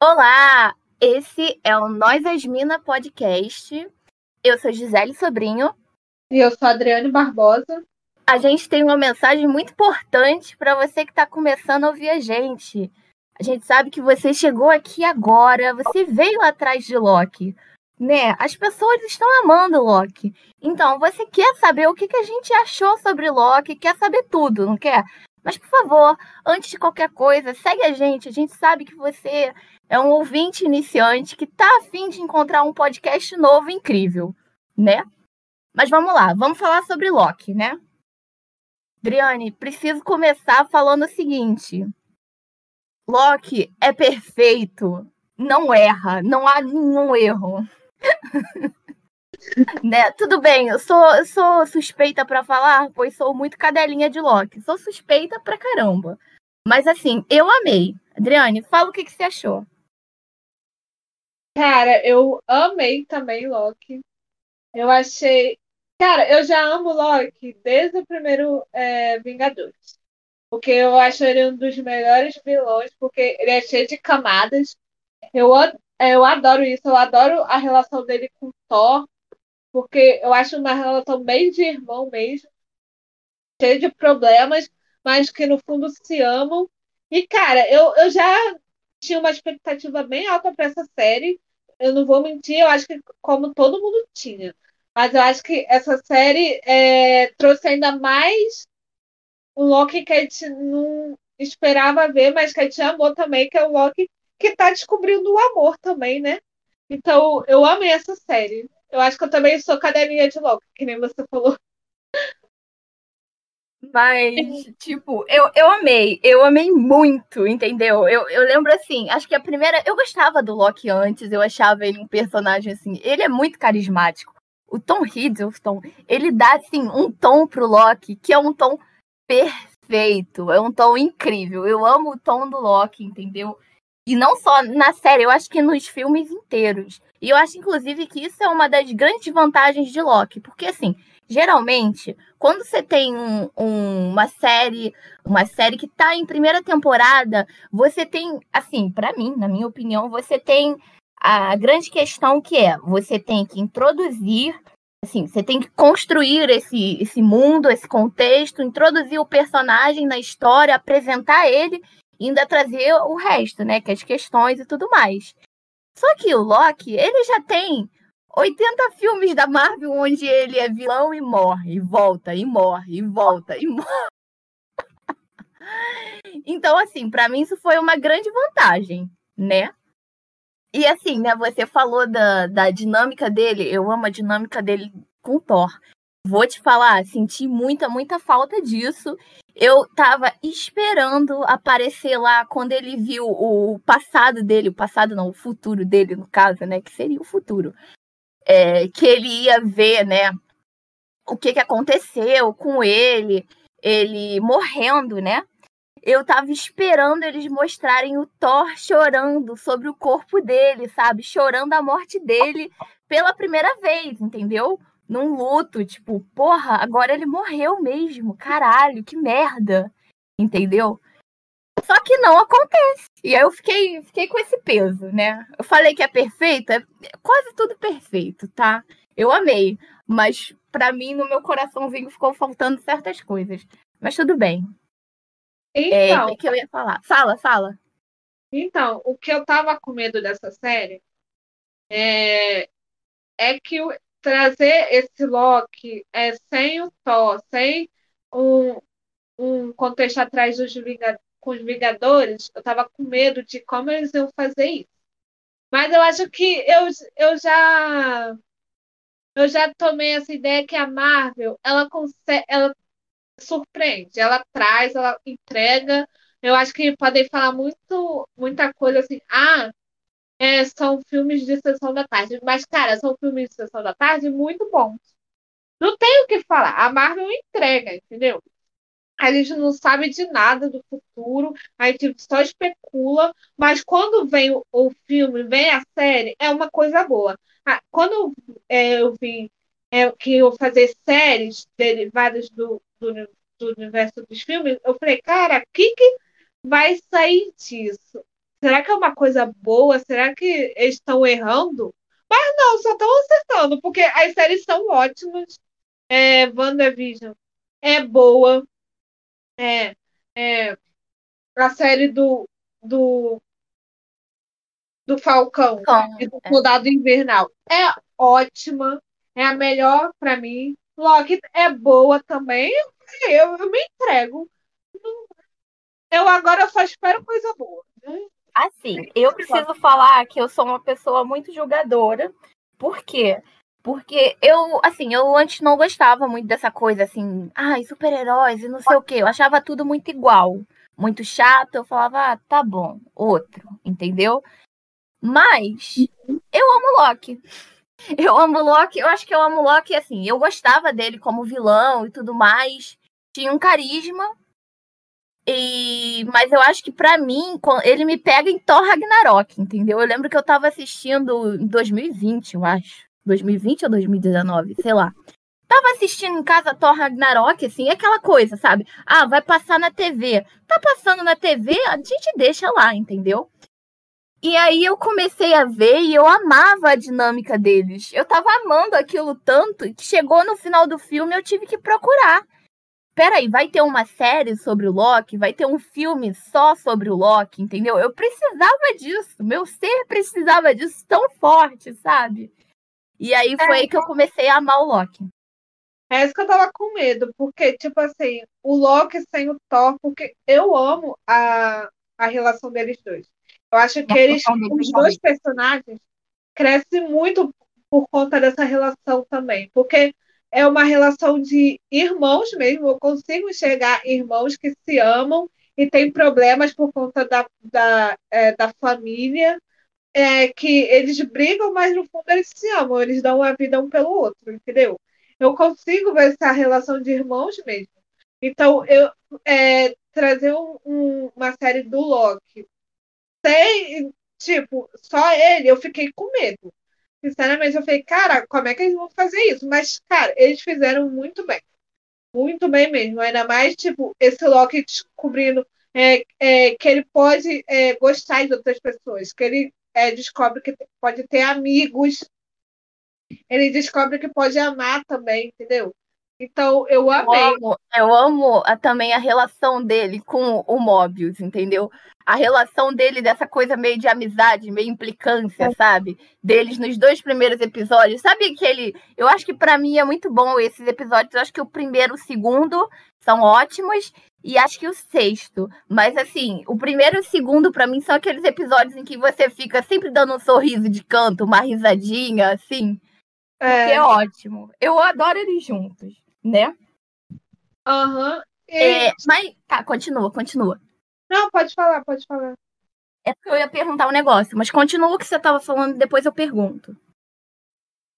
Olá, esse é o Nós Asmina Podcast. Eu sou Gisele Sobrinho. E eu sou Adriane Barbosa. A gente tem uma mensagem muito importante para você que está começando a ouvir a gente. A gente sabe que você chegou aqui agora, você veio atrás de Loki, né? As pessoas estão amando Loki. Então, você quer saber o que, que a gente achou sobre Loki, quer saber tudo, não quer? Mas, por favor, antes de qualquer coisa, segue a gente. A gente sabe que você é um ouvinte iniciante que tá afim de encontrar um podcast novo incrível, né? Mas vamos lá, vamos falar sobre Loki, né? Adriane, preciso começar falando o seguinte. Loki é perfeito, não erra, não há nenhum erro. né? Tudo bem, eu sou, eu sou suspeita para falar, pois sou muito cadelinha de Loki. Sou suspeita pra caramba. Mas assim, eu amei. Adriane, fala o que, que você achou. Cara, eu amei também Loki. Eu achei. Cara, eu já amo Loki desde o primeiro é, Vingadores. Porque eu acho ele um dos melhores vilões, porque ele é cheio de camadas. Eu, eu adoro isso, eu adoro a relação dele com Thor, porque eu acho uma relação bem de irmão mesmo, cheio de problemas, mas que no fundo se amam. E, cara, eu, eu já tinha uma expectativa bem alta para essa série. Eu não vou mentir, eu acho que como todo mundo tinha. Mas eu acho que essa série é, trouxe ainda mais um Loki que a gente não esperava ver, mas que a gente amou também, que é o Loki que está descobrindo o amor também, né? Então, eu amei essa série. Eu acho que eu também sou cadelinha de Loki, que nem você falou. Mas, tipo, eu, eu amei. Eu amei muito, entendeu? Eu, eu lembro assim, acho que a primeira. Eu gostava do Loki antes, eu achava ele um personagem assim. Ele é muito carismático. O Tom Hiddleston, ele dá, assim, um tom pro Loki que é um tom perfeito. É um tom incrível. Eu amo o tom do Loki, entendeu? E não só na série, eu acho que nos filmes inteiros. E eu acho, inclusive, que isso é uma das grandes vantagens de Loki. Porque, assim, geralmente, quando você tem um, um, uma série, uma série que está em primeira temporada, você tem, assim, para mim, na minha opinião, você tem a grande questão que é, você tem que introduzir, assim, você tem que construir esse, esse mundo, esse contexto, introduzir o personagem na história, apresentar ele ainda trazer o resto, né? Que é as questões e tudo mais. Só que o Loki, ele já tem 80 filmes da Marvel onde ele é vilão e morre, e volta, e morre, e volta, e morre. então, assim, para mim isso foi uma grande vantagem, né? E assim, né, você falou da, da dinâmica dele, eu amo a dinâmica dele com Thor. Vou te falar, senti muita, muita falta disso. Eu tava esperando aparecer lá quando ele viu o passado dele, o passado não, o futuro dele, no caso, né? Que seria o futuro. É, que ele ia ver, né? O que, que aconteceu com ele, ele morrendo, né? Eu tava esperando eles mostrarem o Thor chorando sobre o corpo dele, sabe? Chorando a morte dele pela primeira vez, entendeu? num luto, tipo, porra, agora ele morreu mesmo, caralho, que merda, entendeu? Só que não acontece. E aí eu fiquei, fiquei com esse peso, né? Eu falei que é perfeito, é quase tudo perfeito, tá? Eu amei, mas para mim, no meu coraçãozinho, ficou faltando certas coisas. Mas tudo bem. É, então, é, o que eu ia falar? Fala, fala. Então, o que eu tava com medo dessa série é, é que trazer esse Loki é, sem o Thor, sem um, um contexto atrás dos com os Vingadores, eu tava com medo de como eles iam fazer isso. Mas eu acho que eu, eu já eu já tomei essa ideia que a Marvel ela consegue, ela surpreende, ela traz, ela entrega. Eu acho que podem falar muito, muita coisa assim. Ah, é, são filmes de sessão da tarde. Mas, cara, são filmes de sessão da tarde muito bons. Não tem o que falar. A Marvel entrega, entendeu? A gente não sabe de nada do futuro, a gente só especula, mas quando vem o, filme, vem a série, é uma coisa boa. Ah, quando é, eu vi é, que eu fazer séries derivadas do, do, do universo dos filmes, eu falei, cara, o que, que vai sair disso? será que é uma coisa boa? Será que eles estão errando? Mas não, só estão acertando, porque as séries são ótimas. É, WandaVision é boa. É, é, a série do, do, do Falcão e do é. Soldado Invernal é ótima. É a melhor para mim. Loki é boa também. Eu, eu me entrego. Eu agora só espero coisa boa. Né? Assim, eu preciso falar que eu sou uma pessoa muito julgadora. Por quê? Porque eu, assim, eu antes não gostava muito dessa coisa assim, ai, super-heróis e não sei o quê. Eu achava tudo muito igual, muito chato. Eu falava, ah, tá bom, outro, entendeu? Mas eu amo Loki. Eu amo Loki, eu acho que eu amo Loki, assim, eu gostava dele como vilão e tudo mais. Tinha um carisma, e, mas eu acho que para mim, ele me pega em Thor Ragnarok, entendeu? Eu lembro que eu tava assistindo em 2020, eu acho. 2020 ou 2019, sei lá. Tava assistindo em casa Thor Ragnarok, assim, é aquela coisa, sabe? Ah, vai passar na TV. Tá passando na TV, a gente deixa lá, entendeu? E aí eu comecei a ver e eu amava a dinâmica deles. Eu tava amando aquilo tanto que chegou no final do filme eu tive que procurar peraí, vai ter uma série sobre o Loki, vai ter um filme só sobre o Loki, entendeu? Eu precisava disso, meu ser precisava disso tão forte, sabe? E aí foi é. aí que eu comecei a amar o Loki. É isso que eu tava com medo, porque, tipo assim, o Loki sem o Thor, porque eu amo a, a relação deles dois. Eu acho que eles, os dois personagens, crescem muito por conta dessa relação também. Porque é uma relação de irmãos mesmo. Eu consigo enxergar irmãos que se amam e têm problemas por conta da, da, é, da família, é, que eles brigam, mas no fundo eles se amam, eles dão a vida um pelo outro, entendeu? Eu consigo ver essa relação de irmãos mesmo. Então, eu é, trazer um, um, uma série do Loki sem, tipo, só ele, eu fiquei com medo. Sinceramente, eu falei, cara, como é que eles vão fazer isso? Mas, cara, eles fizeram muito bem. Muito bem mesmo. Ainda mais, tipo, esse Loki descobrindo é, é, que ele pode é, gostar de outras pessoas, que ele é, descobre que pode ter amigos, ele descobre que pode amar também, entendeu? Então, eu amei. Eu amo, eu amo a, também a relação dele com o Mobius, entendeu? A relação dele dessa coisa meio de amizade, meio implicância, é. sabe? Deles nos dois primeiros episódios. Sabe que ele. Eu acho que para mim é muito bom esses episódios. Eu acho que o primeiro e o segundo são ótimos. E acho que o sexto. Mas assim, o primeiro e o segundo, para mim, são aqueles episódios em que você fica sempre dando um sorriso de canto, uma risadinha, assim. É, é ótimo. Eu adoro eles juntos né? Aham. Uhum. É, mas, tá, continua, continua. Não, pode falar, pode falar. É porque eu ia perguntar um negócio, mas continua o que você estava falando, depois eu pergunto.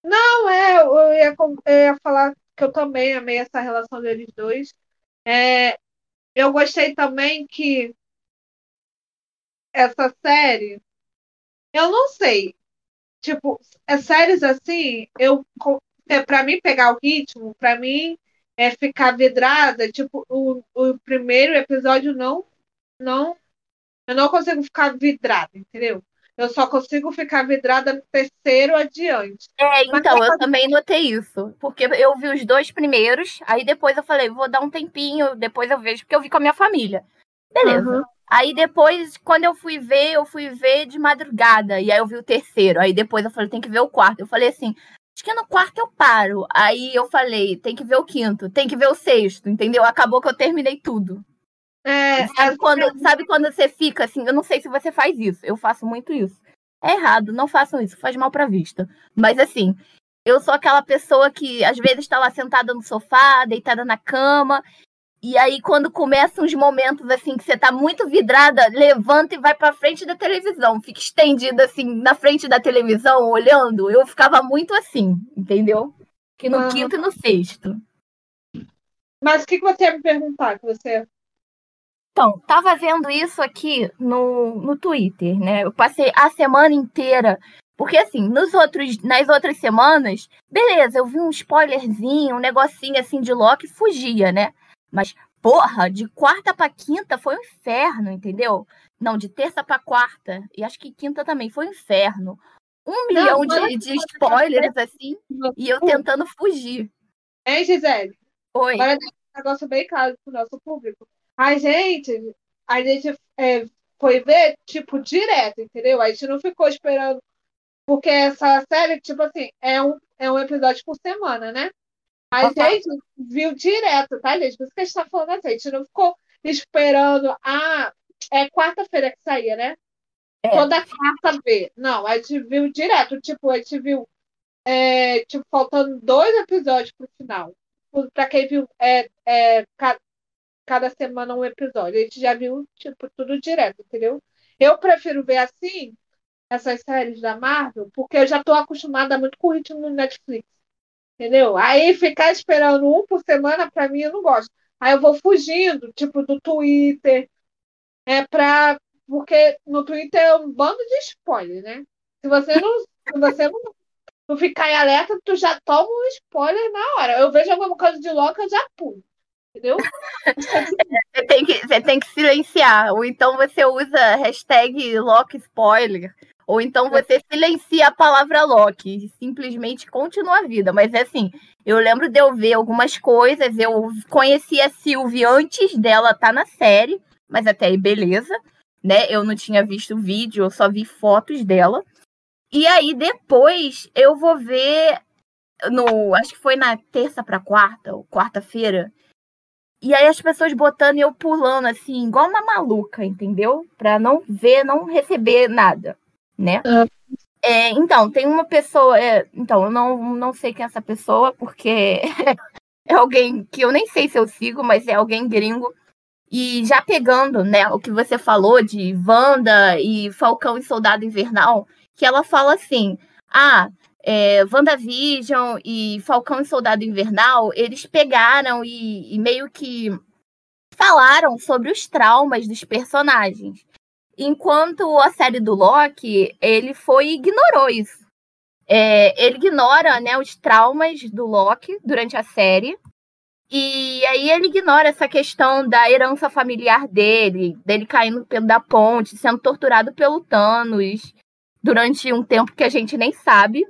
Não, é, eu ia, eu ia falar que eu também amei essa relação deles dois. É, eu gostei também que essa série, eu não sei, tipo, as séries assim, eu é, para mim pegar o ritmo, para mim é ficar vidrada, tipo, o, o primeiro episódio não não eu não consigo ficar vidrada, entendeu? Eu só consigo ficar vidrada no terceiro adiante. É, então, eu também notei isso. Porque eu vi os dois primeiros, aí depois eu falei, vou dar um tempinho, depois eu vejo, porque eu vi com a minha família. Beleza. Uhum. Aí depois, quando eu fui ver, eu fui ver de madrugada. E aí eu vi o terceiro. Aí depois eu falei, tem que ver o quarto. Eu falei assim, acho que no quarto eu paro. Aí eu falei, tem que ver o quinto, tem que ver o sexto, entendeu? Acabou que eu terminei tudo. É, sabe, quando, sabe quando você fica assim? Eu não sei se você faz isso, eu faço muito isso. É errado, não façam isso, faz mal pra vista. Mas assim, eu sou aquela pessoa que às vezes está lá sentada no sofá, deitada na cama, e aí, quando começam os momentos assim que você tá muito vidrada, levanta e vai para frente da televisão, fica estendida assim na frente da televisão, olhando. Eu ficava muito assim, entendeu? Que no uhum. quinto e no sexto. Mas o que, que você ia me perguntar? Que você... Então, tava vendo isso aqui no, no Twitter, né? Eu passei a semana inteira. Porque, assim, nos outros, nas outras semanas, beleza, eu vi um spoilerzinho, um negocinho assim de Loki, fugia, né? Mas, porra, de quarta para quinta foi um inferno, entendeu? Não, de terça para quarta, e acho que quinta também, foi um inferno. Um milhão de, de spoilers, assim, e eu tentando fugir. Hein, Gisele? Oi. Agora um negócio bem claro pro nosso público. A gente, a gente é, foi ver, tipo, direto, entendeu? A gente não ficou esperando. Porque essa série, tipo assim, é um, é um episódio por semana, né? A gente viu direto, tá, gente? Por isso que a gente tá falando assim, a gente não ficou esperando. Ah, é quarta-feira que saía, né? É. Toda quarta ver. Não, a gente viu direto. Tipo, a gente viu, é, tipo, faltando dois episódios pro final. Pra quem viu é, é, cada semana um episódio. A gente já viu, tipo, tudo direto, entendeu? Eu prefiro ver assim, essas séries da Marvel, porque eu já tô acostumada muito com o ritmo do Netflix. Entendeu? Aí ficar esperando um por semana, pra mim, eu não gosto. Aí eu vou fugindo, tipo, do Twitter. É pra. Porque no Twitter é um bando de spoiler, né? Se você não, se você não, não ficar em alerta, tu já toma um spoiler na hora. Eu vejo alguma coisa de louca, eu já pulo. Entendeu? você, tem que, você tem que silenciar. Ou então você usa hashtag Lock Spoiler ou então você silencia a palavra Loki e simplesmente continua a vida. Mas é assim, eu lembro de eu ver algumas coisas, eu conheci a Sylvie antes dela estar tá na série, mas até aí beleza, né? Eu não tinha visto o vídeo, eu só vi fotos dela. E aí depois eu vou ver no, acho que foi na terça para quarta, ou quarta-feira. E aí as pessoas botando e eu pulando assim, igual uma maluca, entendeu? Para não ver, não receber nada né? Ah. É, então, tem uma pessoa. É, então, eu não, não sei quem é essa pessoa, porque é alguém que eu nem sei se eu sigo, mas é alguém gringo. E já pegando, né, o que você falou de Wanda e Falcão e Soldado Invernal, que ela fala assim: ah, é, WandaVision e Falcão e Soldado Invernal, eles pegaram e, e meio que falaram sobre os traumas dos personagens. Enquanto a série do Loki, ele foi ignorou isso. É, ele ignora né, os traumas do Loki durante a série. E aí ele ignora essa questão da herança familiar dele, dele caindo pelo da ponte, sendo torturado pelo Thanos durante um tempo que a gente nem sabe.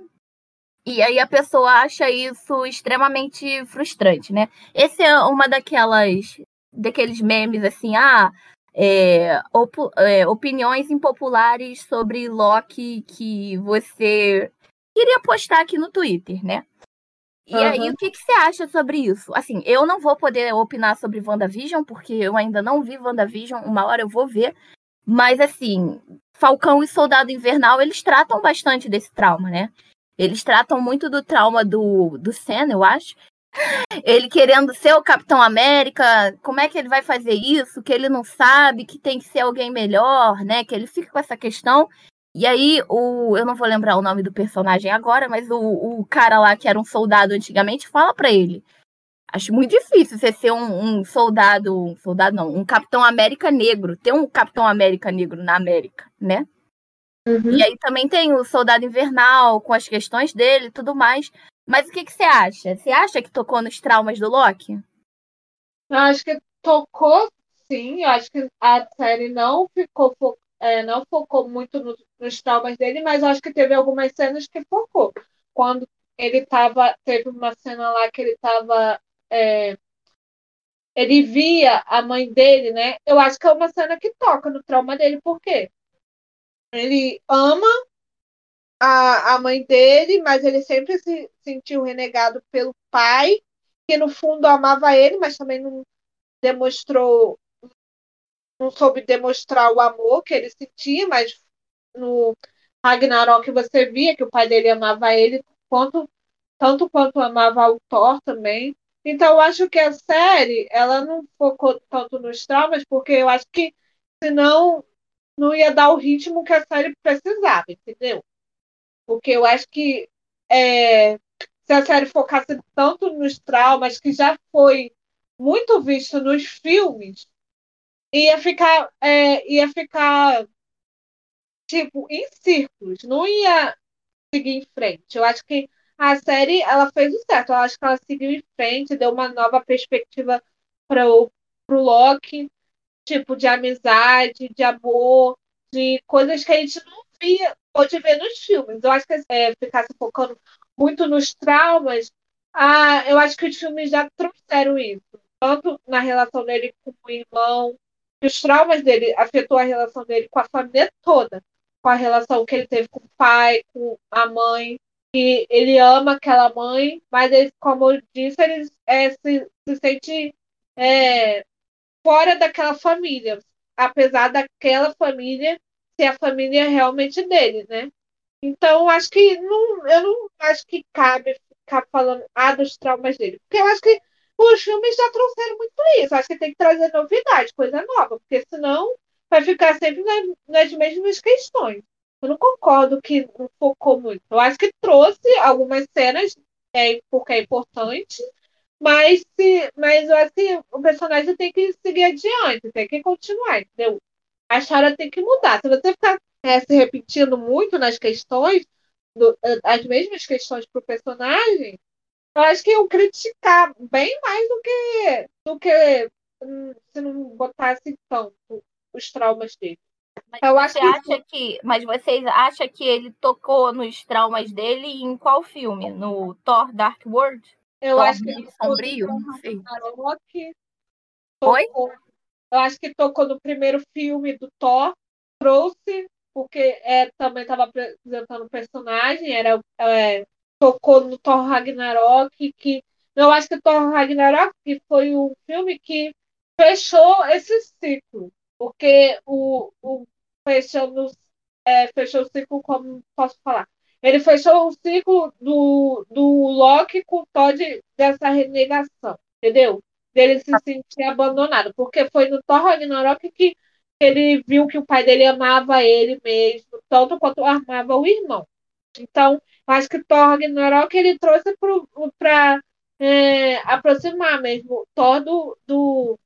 E aí a pessoa acha isso extremamente frustrante, né? Esse é uma daquelas daqueles memes assim, ah, é, op, é, opiniões impopulares sobre Loki que você queria postar aqui no Twitter, né? E uhum. aí, o que, que você acha sobre isso? Assim, eu não vou poder opinar sobre WandaVision, porque eu ainda não vi WandaVision, uma hora eu vou ver. Mas, assim, Falcão e Soldado Invernal, eles tratam bastante desse trauma, né? Eles tratam muito do trauma do, do Sam, eu acho, ele querendo ser o Capitão América, como é que ele vai fazer isso? Que ele não sabe, que tem que ser alguém melhor, né? Que ele fica com essa questão. E aí, o, eu não vou lembrar o nome do personagem agora, mas o, o cara lá que era um soldado antigamente fala para ele: Acho muito difícil você ser um, um, soldado, um soldado não, um Capitão América negro, ter um Capitão América negro na América, né? Uhum. E aí também tem o Soldado Invernal com as questões dele e tudo mais. Mas o que, que você acha? Você acha que tocou nos traumas do Loki? Eu acho que tocou, sim. Eu acho que a série não ficou é, não focou muito no, nos traumas dele, mas acho que teve algumas cenas que focou. Quando ele tava, teve uma cena lá que ele tava, é, ele via a mãe dele, né? Eu acho que é uma cena que toca no trauma dele, por quê? Ele ama a, a mãe dele, mas ele sempre se sentiu renegado pelo pai, que no fundo amava ele, mas também não demonstrou, não soube demonstrar o amor que ele sentia, mas no Ragnarok você via que o pai dele amava ele quanto, tanto quanto amava o Thor também. Então eu acho que a série ela não focou tanto nos traumas, porque eu acho que senão não ia dar o ritmo que a série precisava, entendeu? Porque eu acho que é, se a série focasse tanto nos traumas, que já foi muito visto nos filmes, ia ficar, é, ia ficar tipo em círculos, não ia seguir em frente. Eu acho que a série ela fez o certo. Eu acho que ela seguiu em frente, deu uma nova perspectiva para o Loki. Tipo de amizade, de amor, de coisas que a gente não via pode ver nos filmes. Eu acho que é, ficar se focando muito nos traumas, ah, eu acho que os filmes já trouxeram isso. Tanto na relação dele com o irmão, que os traumas dele afetou a relação dele com a família toda, com a relação que ele teve com o pai, com a mãe, que ele ama aquela mãe, mas ele, como eu disse, ele é, se, se sente é, fora daquela família, apesar daquela família ser a família realmente dele, né? Então, acho que não, eu não acho que cabe ficar falando ah, dos traumas dele, porque eu acho que os filmes já trouxeram muito isso. Acho que tem que trazer novidade, coisa nova, porque senão vai ficar sempre nas, nas mesmas questões. Eu não concordo que não focou muito. Eu acho que trouxe algumas cenas, é, porque é importante, mas, se, mas que o personagem tem que seguir adiante, tem que continuar, entendeu? A história tem que mudar. Se você ficar é, se repetindo muito nas questões, do, as mesmas questões para o personagem, eu acho que eu criticar bem mais do que, do que hum, se não botasse tanto os traumas dele. Mas eu você acho que... acha que, mas vocês acham que ele tocou nos traumas dele em qual filme? No Thor Dark World? Eu Thor acho que ele sombrio. Oi? Eu acho que tocou no primeiro filme do Thor, trouxe porque é, também estava apresentando o personagem, era é, tocou no Thor Ragnarok, que eu acho que Thor Ragnarok foi o filme que fechou esse ciclo, porque o, o fechando, é, fechou o ciclo, como posso falar? Ele fechou o ciclo do, do Loki com o Todd dessa renegação, entendeu? Dele se sentir abandonado, porque foi no Thor Ragnarok que ele viu que o pai dele amava ele mesmo, tanto quanto amava o irmão. Então, acho que Thor Ragnarok ele trouxe para é, aproximar mesmo Thor do, do,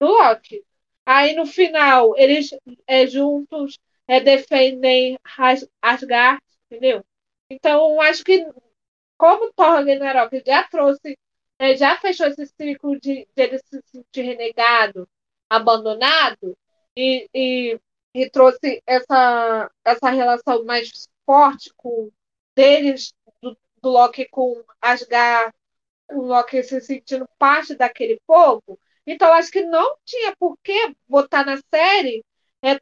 do Loki. Aí no final, eles é, juntos é, defendem Asgard, entendeu? Então, acho que como Thor Ragnarok já trouxe, é, já fechou esse ciclo de, de ele se sentir renegado, abandonado, e, e, e trouxe essa, essa relação mais forte com deles, do, do Loki com Asgard, o Loki se sentindo parte daquele povo. Então, acho que não tinha por que botar na série é,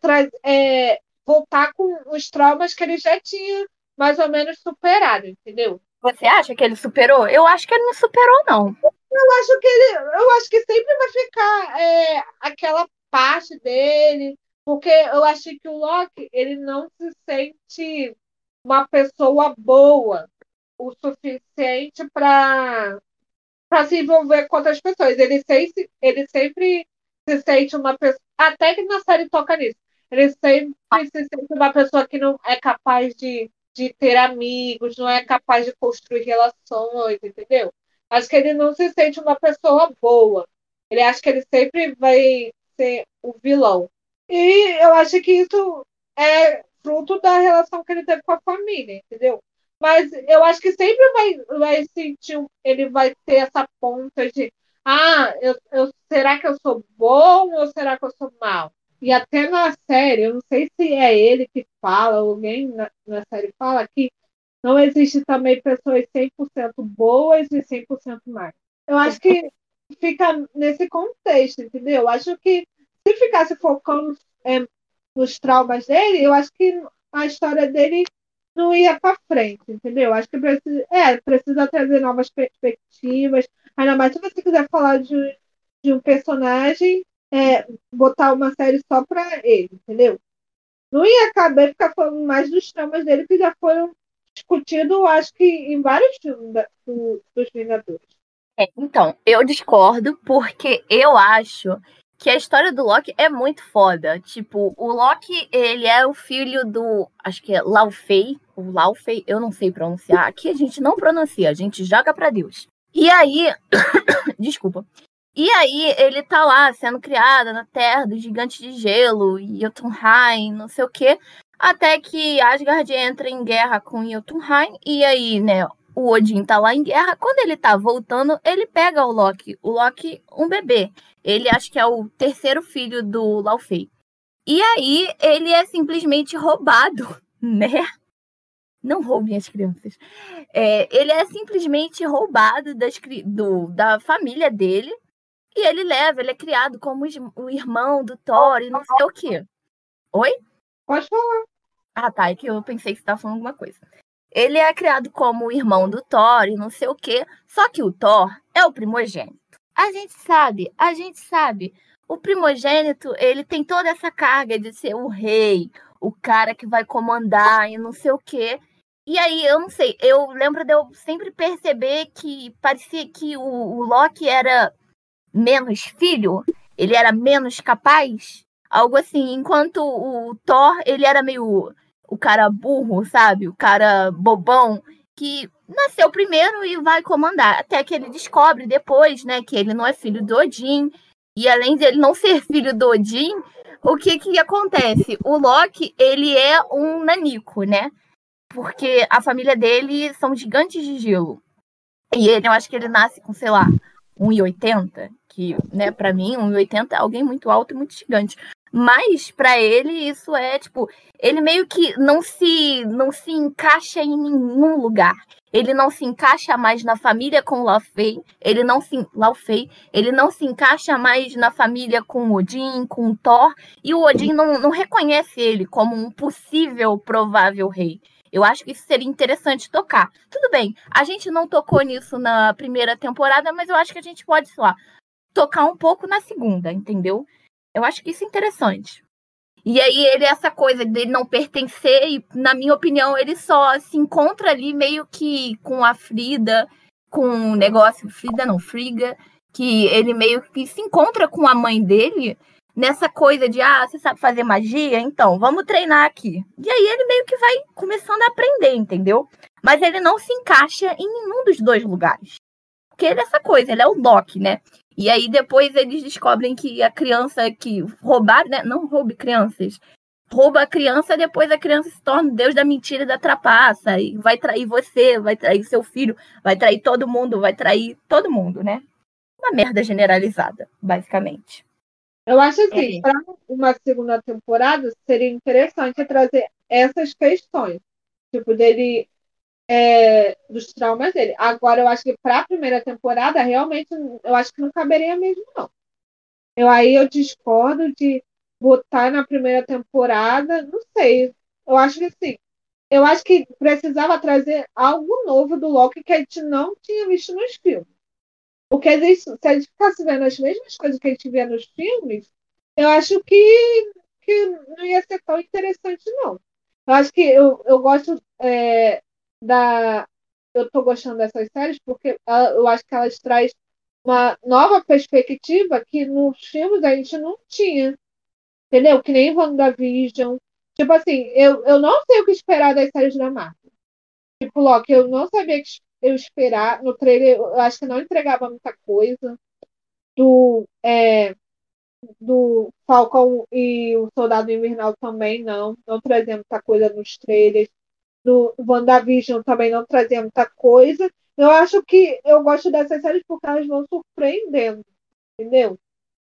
é, voltar com os traumas que ele já tinha mais ou menos superado, entendeu? Você acha que ele superou? Eu acho que ele não superou, não. Eu acho que ele, eu acho que sempre vai ficar é, aquela parte dele, porque eu achei que o Loki ele não se sente uma pessoa boa o suficiente para para se envolver com outras pessoas. Ele sempre, ele sempre se sente uma pessoa, até que na série toca nisso. Ele sempre se sente uma pessoa que não é capaz de, de ter amigos, não é capaz de construir relações, entendeu? Acho que ele não se sente uma pessoa boa. Ele acha que ele sempre vai ser o vilão. E eu acho que isso é fruto da relação que ele teve com a família, entendeu? Mas eu acho que sempre vai, vai sentir, ele vai ter essa ponta de ah, eu, eu, será que eu sou bom ou será que eu sou mal? E até na série, eu não sei se é ele que fala, alguém na, na série fala que não existe também pessoas 100% boas e 100% más. Eu acho que fica nesse contexto, entendeu? Eu acho que se ficasse focando é, nos traumas dele, eu acho que a história dele não ia para frente, entendeu? Acho que precisa, é, precisa trazer novas perspectivas. Ainda mais se você quiser falar de, de um personagem, é, botar uma série só para ele, entendeu? Não ia caber ficar falando mais dos traumas dele que já foram discutidos, acho que em vários filmes da, do, dos Vingadores. É, então, eu discordo porque eu acho que a história do Loki é muito foda. Tipo, o Loki, ele é o filho do, acho que é Laufey, o Laufey, eu não sei pronunciar. Aqui a gente não pronuncia, a gente joga para Deus. E aí, desculpa. E aí ele tá lá sendo criado na Terra do Gigante de Gelo, Jotunheim, não sei o quê, até que Asgard entra em guerra com Jotunheim e aí, né, o Odin tá lá em guerra. Quando ele tá voltando, ele pega o Loki. O Loki, um bebê. Ele acho que é o terceiro filho do Laufey. E aí ele é simplesmente roubado, né? Não roubem as crianças. É, ele é simplesmente roubado das, do, da família dele. E ele leva, ele é criado como o irmão do Thor e não sei o quê. Oi? Pode falar. Ah, tá. É que eu pensei que você estava falando alguma coisa. Ele é criado como o irmão do Thor e não sei o quê. Só que o Thor é o primogênito. A gente sabe, a gente sabe. O primogênito, ele tem toda essa carga de ser o rei, o cara que vai comandar e não sei o quê. E aí, eu não sei, eu lembro de eu sempre perceber que parecia que o, o Loki era menos filho, ele era menos capaz, algo assim, enquanto o Thor, ele era meio o cara burro, sabe? O cara bobão que nasceu primeiro e vai comandar, até que ele descobre depois, né, que ele não é filho do Odin, e além de ele não ser filho do Odin, o que que acontece? O Loki, ele é um nanico, né? Porque a família dele são gigantes de gelo. E ele, eu acho que ele nasce com, sei lá, 1,80, que, né, para mim, 1,80 é alguém muito alto e muito gigante. Mas para ele isso é tipo, ele meio que não se não se encaixa em nenhum lugar. Ele não se encaixa mais na família com Laufey, ele não se Laufey, ele não se encaixa mais na família com Odin, com Thor, e o Odin não, não reconhece ele como um possível provável rei. Eu acho que isso seria interessante tocar. Tudo bem, a gente não tocou nisso na primeira temporada, mas eu acho que a gente pode, sei lá, tocar um pouco na segunda, entendeu? Eu acho que isso é interessante. E aí ele, essa coisa dele não pertencer, e, na minha opinião, ele só se encontra ali meio que com a Frida, com o negócio, Frida não, Friga, que ele meio que se encontra com a mãe dele nessa coisa de, ah, você sabe fazer magia? Então, vamos treinar aqui. E aí ele meio que vai começando a aprender, entendeu? Mas ele não se encaixa em nenhum dos dois lugares. Porque ele é essa coisa, ele é o Doc, né? E aí depois eles descobrem que a criança que roubar, né? Não roube crianças. Rouba a criança, depois a criança se torna Deus da mentira e da trapaça. E vai trair você, vai trair seu filho, vai trair todo mundo, vai trair todo mundo, né? Uma merda generalizada, basicamente. Eu acho assim, é. para uma segunda temporada, seria interessante trazer essas questões. Tipo, dele é, dos traumas dele. Agora, eu acho que para a primeira temporada, realmente, eu acho que não caberia mesmo, não. Eu, aí eu discordo de botar na primeira temporada, não sei. Eu acho que sim. Eu acho que precisava trazer algo novo do Loki que a gente não tinha visto nos filmes. Porque se a gente ficasse vendo as mesmas coisas que a gente via nos filmes, eu acho que, que não ia ser tão interessante, não. Eu acho que eu, eu gosto é, da. Eu tô gostando dessas séries porque eu acho que elas traz uma nova perspectiva que nos filmes a gente não tinha. Entendeu? Que nem WandaVision. Tipo assim, eu, eu não sei o que esperar das séries da Marvel. Tipo, Loki, eu não sabia que eu esperar. No trailer, eu acho que não entregava muita coisa. Do, é, do Falcão e o Soldado Invernal também não. Não trazia muita coisa nos trailers do WandaVision também não trazia muita coisa. Eu acho que eu gosto dessas séries porque elas vão surpreendendo, entendeu?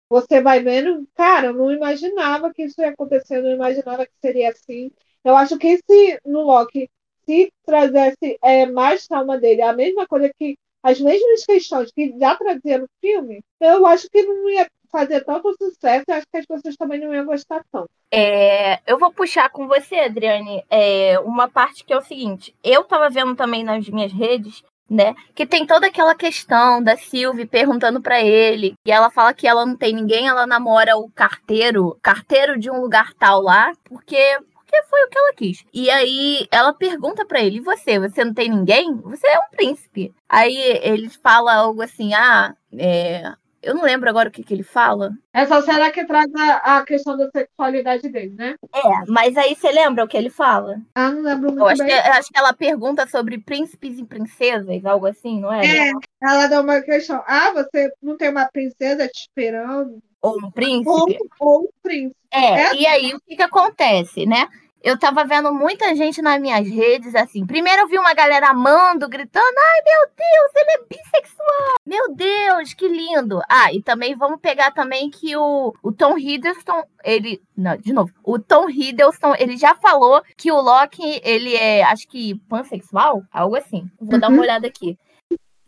Você vai vendo, cara, eu não imaginava que isso ia acontecer, eu não imaginava que seria assim. Eu acho que se no Loki se trazesse é, mais calma dele, a mesma coisa que as mesmas questões que já trazia no filme, eu acho que não ia fazer tanto sucesso, eu acho que as pessoas também não iam gostar tanto. É, eu vou puxar com você, Adriane, é, uma parte que é o seguinte: eu estava vendo também nas minhas redes, né, que tem toda aquela questão da Sylvie perguntando para ele, e ela fala que ela não tem ninguém, ela namora o carteiro, carteiro de um lugar tal lá, porque porque foi o que ela quis. E aí ela pergunta para ele: você? Você não tem ninguém? Você é um príncipe. Aí ele fala algo assim: ah, é, eu não lembro agora o que, que ele fala. Essa cena que traz a, a questão da sexualidade dele, né? É, mas aí você lembra o que ele fala? Ah, não lembro muito eu acho bem. Que, acho que ela pergunta sobre príncipes e princesas, algo assim, não é? É, ela dá uma questão. Ah, você não tem uma princesa te esperando? Ou um príncipe? Ou, ou um príncipe. É, é, e aí o que, que acontece, né? Eu tava vendo muita gente nas minhas redes, assim. Primeiro eu vi uma galera amando, gritando: ai meu Deus, ele é bissexual! Meu Deus, que lindo! Ah, e também vamos pegar também que o, o Tom Hiddleston, ele. Não, de novo. O Tom Hiddleston, ele já falou que o Loki, ele é, acho que pansexual? Algo assim. Vou uhum. dar uma uhum. olhada aqui.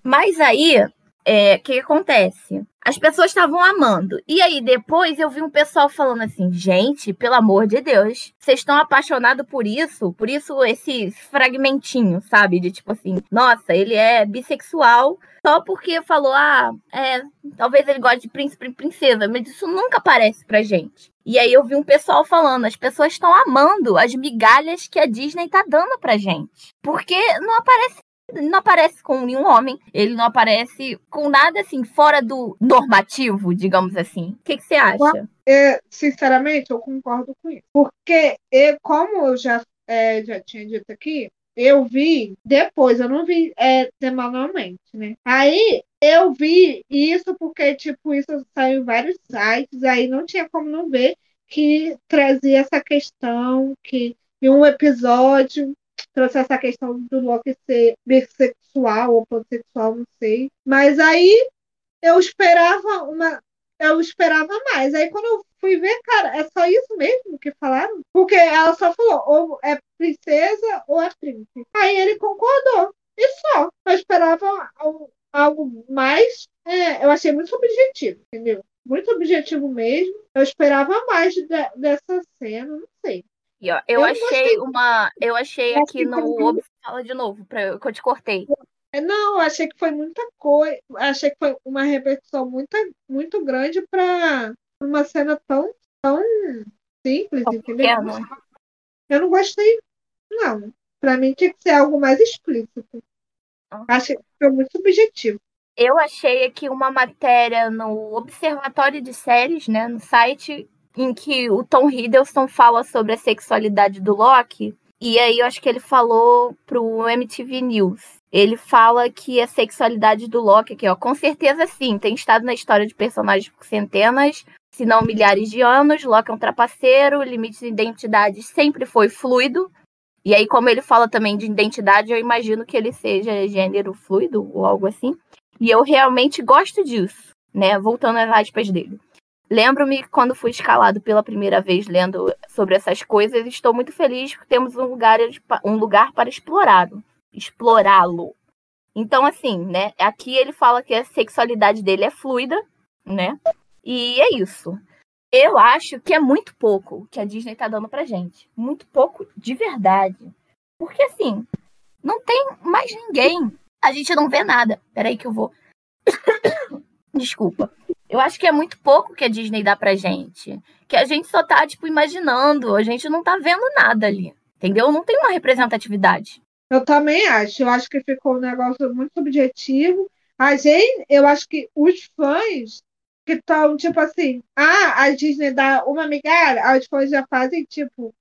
Mas aí, é, o que acontece? As pessoas estavam amando. E aí, depois eu vi um pessoal falando assim: gente, pelo amor de Deus, vocês estão apaixonados por isso? Por isso, esse fragmentinho, sabe? De tipo assim, nossa, ele é bissexual só porque falou, ah, é, talvez ele goste de príncipe e princesa, mas isso nunca aparece pra gente. E aí eu vi um pessoal falando, as pessoas estão amando as migalhas que a Disney tá dando pra gente. Porque não aparece ele não aparece com nenhum homem, ele não aparece com nada assim fora do normativo, digamos assim. O que, que você acha? É, sinceramente, eu concordo com isso. Porque, eu, como eu já, é, já tinha dito aqui, eu vi depois, eu não vi é, semanalmente, né? Aí eu vi isso porque, tipo, isso saiu em vários sites, aí não tinha como não ver que trazia essa questão que em um episódio trouxe essa questão do Loki ser bissexual ou pansexual, não sei. Mas aí eu esperava uma. Eu esperava mais. Aí quando eu fui ver, cara, é só isso mesmo que falaram? Porque ela só falou, ou é princesa ou é príncipe. Aí ele concordou. E só. Eu esperava algo mais. É, eu achei muito objetivo, entendeu? Muito objetivo mesmo. Eu esperava mais de, dessa cena, não sei. E, ó, eu, eu achei uma. Eu achei aqui no. Fala de novo, pra, que eu te cortei. É, não, achei que foi muita coisa. Achei que foi uma repercussão muito, muito grande para uma cena tão, tão simples, entendeu? Eu não gostei, não. Para mim tinha que ser algo mais explícito. Ah. Achei que foi muito subjetivo. Eu achei aqui uma matéria no Observatório de Séries, né, no site, em que o Tom Hiddleston fala sobre a sexualidade do Loki. E aí eu acho que ele falou pro MTV News. Ele fala que a sexualidade do Loki, que ó, com certeza sim, tem estado na história de personagens por centenas, se não milhares de anos. Loki é um trapaceiro, o limite de identidade sempre foi fluido. E aí, como ele fala também de identidade, eu imagino que ele seja gênero fluido ou algo assim. E eu realmente gosto disso, né? Voltando às aspas dele. Lembro-me quando fui escalado pela primeira vez lendo sobre essas coisas, estou muito feliz porque temos um lugar, um lugar para explorá-lo. Explorá-lo. Então, assim, né? Aqui ele fala que a sexualidade dele é fluida, né? E é isso. Eu acho que é muito pouco que a Disney tá dando pra gente. Muito pouco de verdade. Porque, assim, não tem mais ninguém. A gente não vê nada. Peraí que eu vou. Desculpa. Eu acho que é muito pouco que a Disney dá pra gente. Que a gente só tá, tipo, imaginando. A gente não tá vendo nada ali. Entendeu? Não tem uma representatividade. Eu também acho. Eu acho que ficou um negócio muito subjetivo. A gente, eu acho que os fãs que estão, tipo assim, ah, a Disney dá uma migalha, as fãs já fazem, tipo,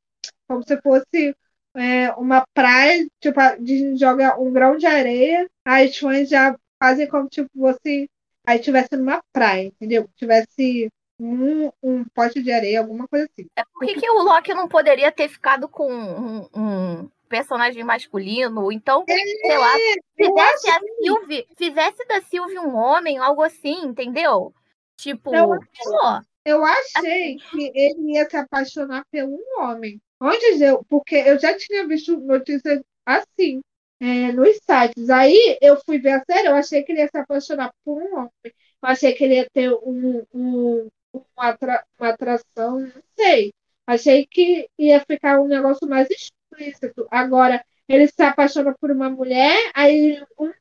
como se fosse é, uma praia, tipo, a Disney joga um grão de areia, as fãs já fazem como, tipo, você aí tivesse numa praia, entendeu? Tivesse um, um pote de areia, alguma coisa assim. É por que, o Loki não poderia ter ficado com um, um personagem masculino? Então, é, sei lá, fizesse a Sylvie, fizesse da Sylvie um homem, algo assim, entendeu? Tipo, eu, pô, eu achei assim. que ele ia se apaixonar por um homem. Antes eu, porque eu já tinha visto notícias assim é, nos sites. Aí eu fui ver a série, eu achei que ele ia se apaixonar por um homem. Eu achei que ele ia ter um, um, uma, atra, uma atração, não sei. Achei que ia ficar um negócio mais explícito. Agora, ele se apaixona por uma mulher, aí uma,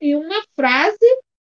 em uma frase,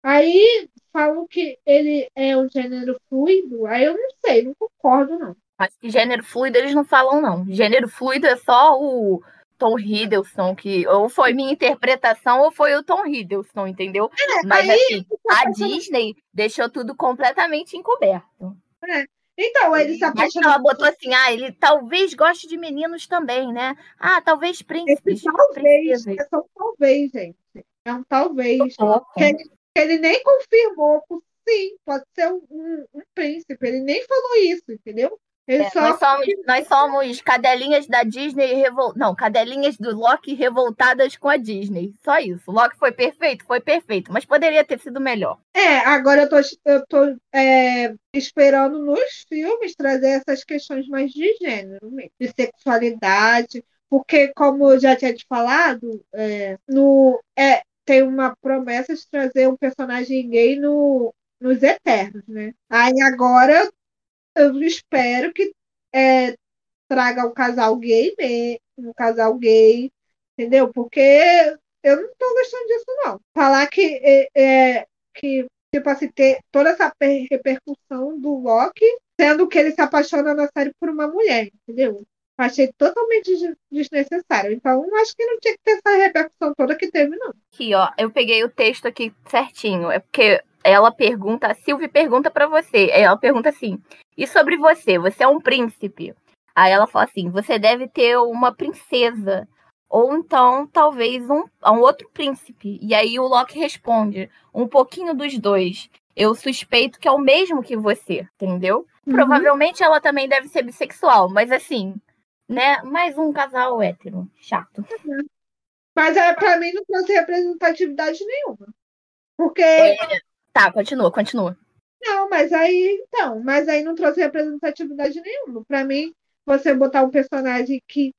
aí falam que ele é um gênero fluido. Aí eu não sei, não concordo, não. Mas gênero fluido eles não falam, não. Gênero fluido é só o Tom Hiddleston, que ou foi minha interpretação ou foi o Tom Hiddleston, entendeu? É, Mas aí, assim, a Disney deixou tudo completamente encoberto. É. Então, ele se apaixonou. Ela botou assim, ah, ele talvez goste de meninos também, né? Ah, talvez príncipes. talvez, é só um talvez, gente. É um talvez. Que ele, que ele, nem confirmou. Sim, pode ser um, um príncipe. Ele nem falou isso, entendeu? É, nós, somos, nós somos cadelinhas da Disney revol... Não, cadelinhas do Loki revoltadas com a Disney. Só isso. O Loki foi perfeito? Foi perfeito, mas poderia ter sido melhor. É, agora eu tô, eu tô é, esperando nos filmes trazer essas questões mais de gênero, de sexualidade. Porque, como eu já tinha te falado, é, no, é, tem uma promessa de trazer um personagem gay no, nos Eternos, né? Aí agora eu espero que é, traga um casal gay, um casal gay, entendeu? Porque eu não estou gostando disso, não. Falar que, é, é, que tipo assim, ter toda essa repercussão do Loki, sendo que ele se apaixona na série por uma mulher, entendeu? Achei totalmente desnecessário. Então, acho que não tinha que ter essa repercussão toda que teve, não. Aqui, ó, eu peguei o texto aqui certinho. É porque ela pergunta, a Sylvie pergunta para você. Ela pergunta assim: e sobre você? Você é um príncipe? Aí ela fala assim: você deve ter uma princesa. Ou então, talvez, um, um outro príncipe. E aí o Loki responde: um pouquinho dos dois. Eu suspeito que é o mesmo que você, entendeu? Uhum. Provavelmente ela também deve ser bissexual, mas assim, né? Mais um casal hétero. Chato. Uhum. Mas é, pra mim não trouxe representatividade nenhuma. Porque. É... Tá, continua, continua. Não, mas aí, então, mas aí não trouxe representatividade nenhuma. Para mim, você botar um personagem que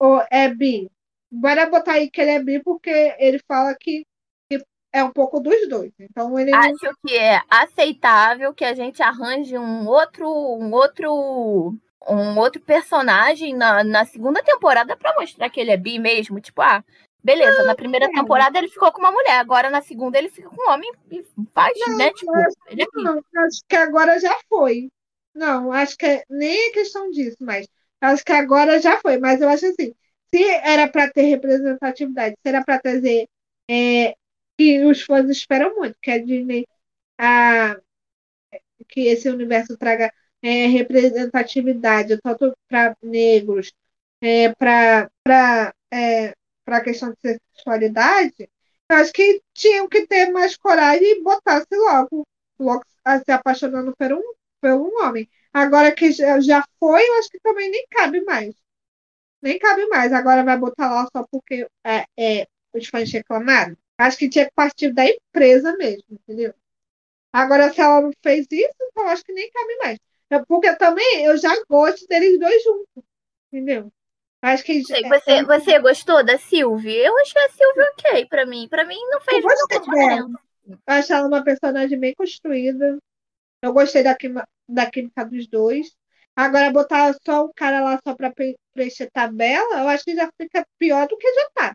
oh, é bi, bora botar aí que ele é bi porque ele fala que, que é um pouco dos dois. Então ele acho não... que é aceitável que a gente arranje um outro, um outro, um outro personagem na, na segunda temporada para mostrar que ele é bi mesmo, tipo ah Beleza, na primeira temporada ele ficou com uma mulher, agora na segunda ele fica com um homem e faz, não, né? Tipo, acho, ele é não, acho que agora já foi. Não, acho que é, nem é questão disso, mas acho que agora já foi. Mas eu acho assim, se era para ter representatividade, se era para trazer é, que os fãs esperam muito, que a Disney a, que esse universo traga é, representatividade tanto para negros, é, para para a questão de sexualidade, eu acho que tinham que ter mais coragem e botasse logo, logo se apaixonando por um, por um homem. Agora que já foi, eu acho que também nem cabe mais. Nem cabe mais. Agora vai botar lá só porque é, é, os fãs reclamaram. Acho que tinha que partir da empresa mesmo, entendeu? Agora, se ela não fez isso, então acho que nem cabe mais. Porque também eu já gosto deles dois juntos, entendeu? Acho que Sei, você, é... você gostou da Sylvie? Eu achei a Sylvie ok pra mim. Pra mim não fez muita diferença. Eu achei ela uma personagem bem construída. Eu gostei da, química, da química dos dois. Agora, botar só o cara lá só pra preencher tabela, eu acho que já fica pior do que já tá.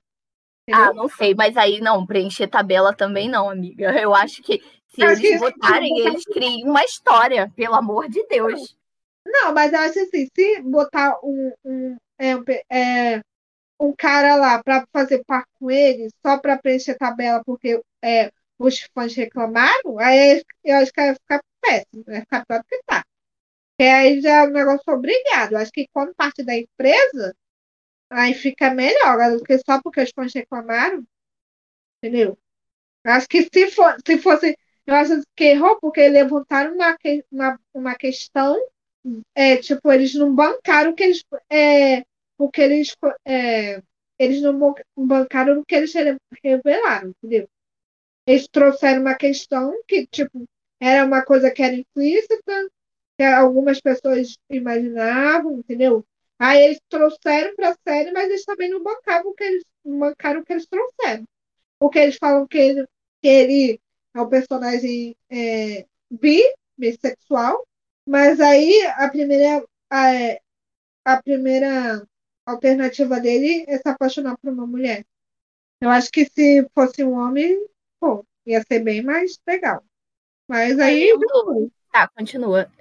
Entendeu? Ah, não sei, mas aí não, preencher tabela também não, amiga. Eu acho que se acho eles que botarem, eles criam uma história, pelo amor de Deus. Não, mas eu acho assim, se botar um, um, é, é, um cara lá para fazer par com ele, só para preencher tabela, porque é, os fãs reclamaram, aí eu acho que vai ficar péssimo, vai ficar pior do que tá. Porque aí já é um negócio obrigado. Acho que quando parte da empresa, aí fica melhor, do que só porque os fãs reclamaram. Entendeu? Eu acho que se, for, se fosse. Eu acho que errou porque levantaram uma, uma, uma questão é, tipo, eles não bancaram o que eles. É, o que eles. É, eles não bancaram o que eles revelaram, entendeu? Eles trouxeram uma questão que, tipo, era uma coisa que era implícita, que algumas pessoas imaginavam, entendeu? Aí eles trouxeram para a série, mas eles também não bancavam o que eles bancaram o que eles trouxeram. Porque eles falam que ele, que ele é um personagem é, bi, bissexual, mas aí a primeira, a, a primeira alternativa dele é se apaixonar por uma mulher. Eu acho que se fosse um homem, pô, ia ser bem mais legal. Mas aí. tá, continua.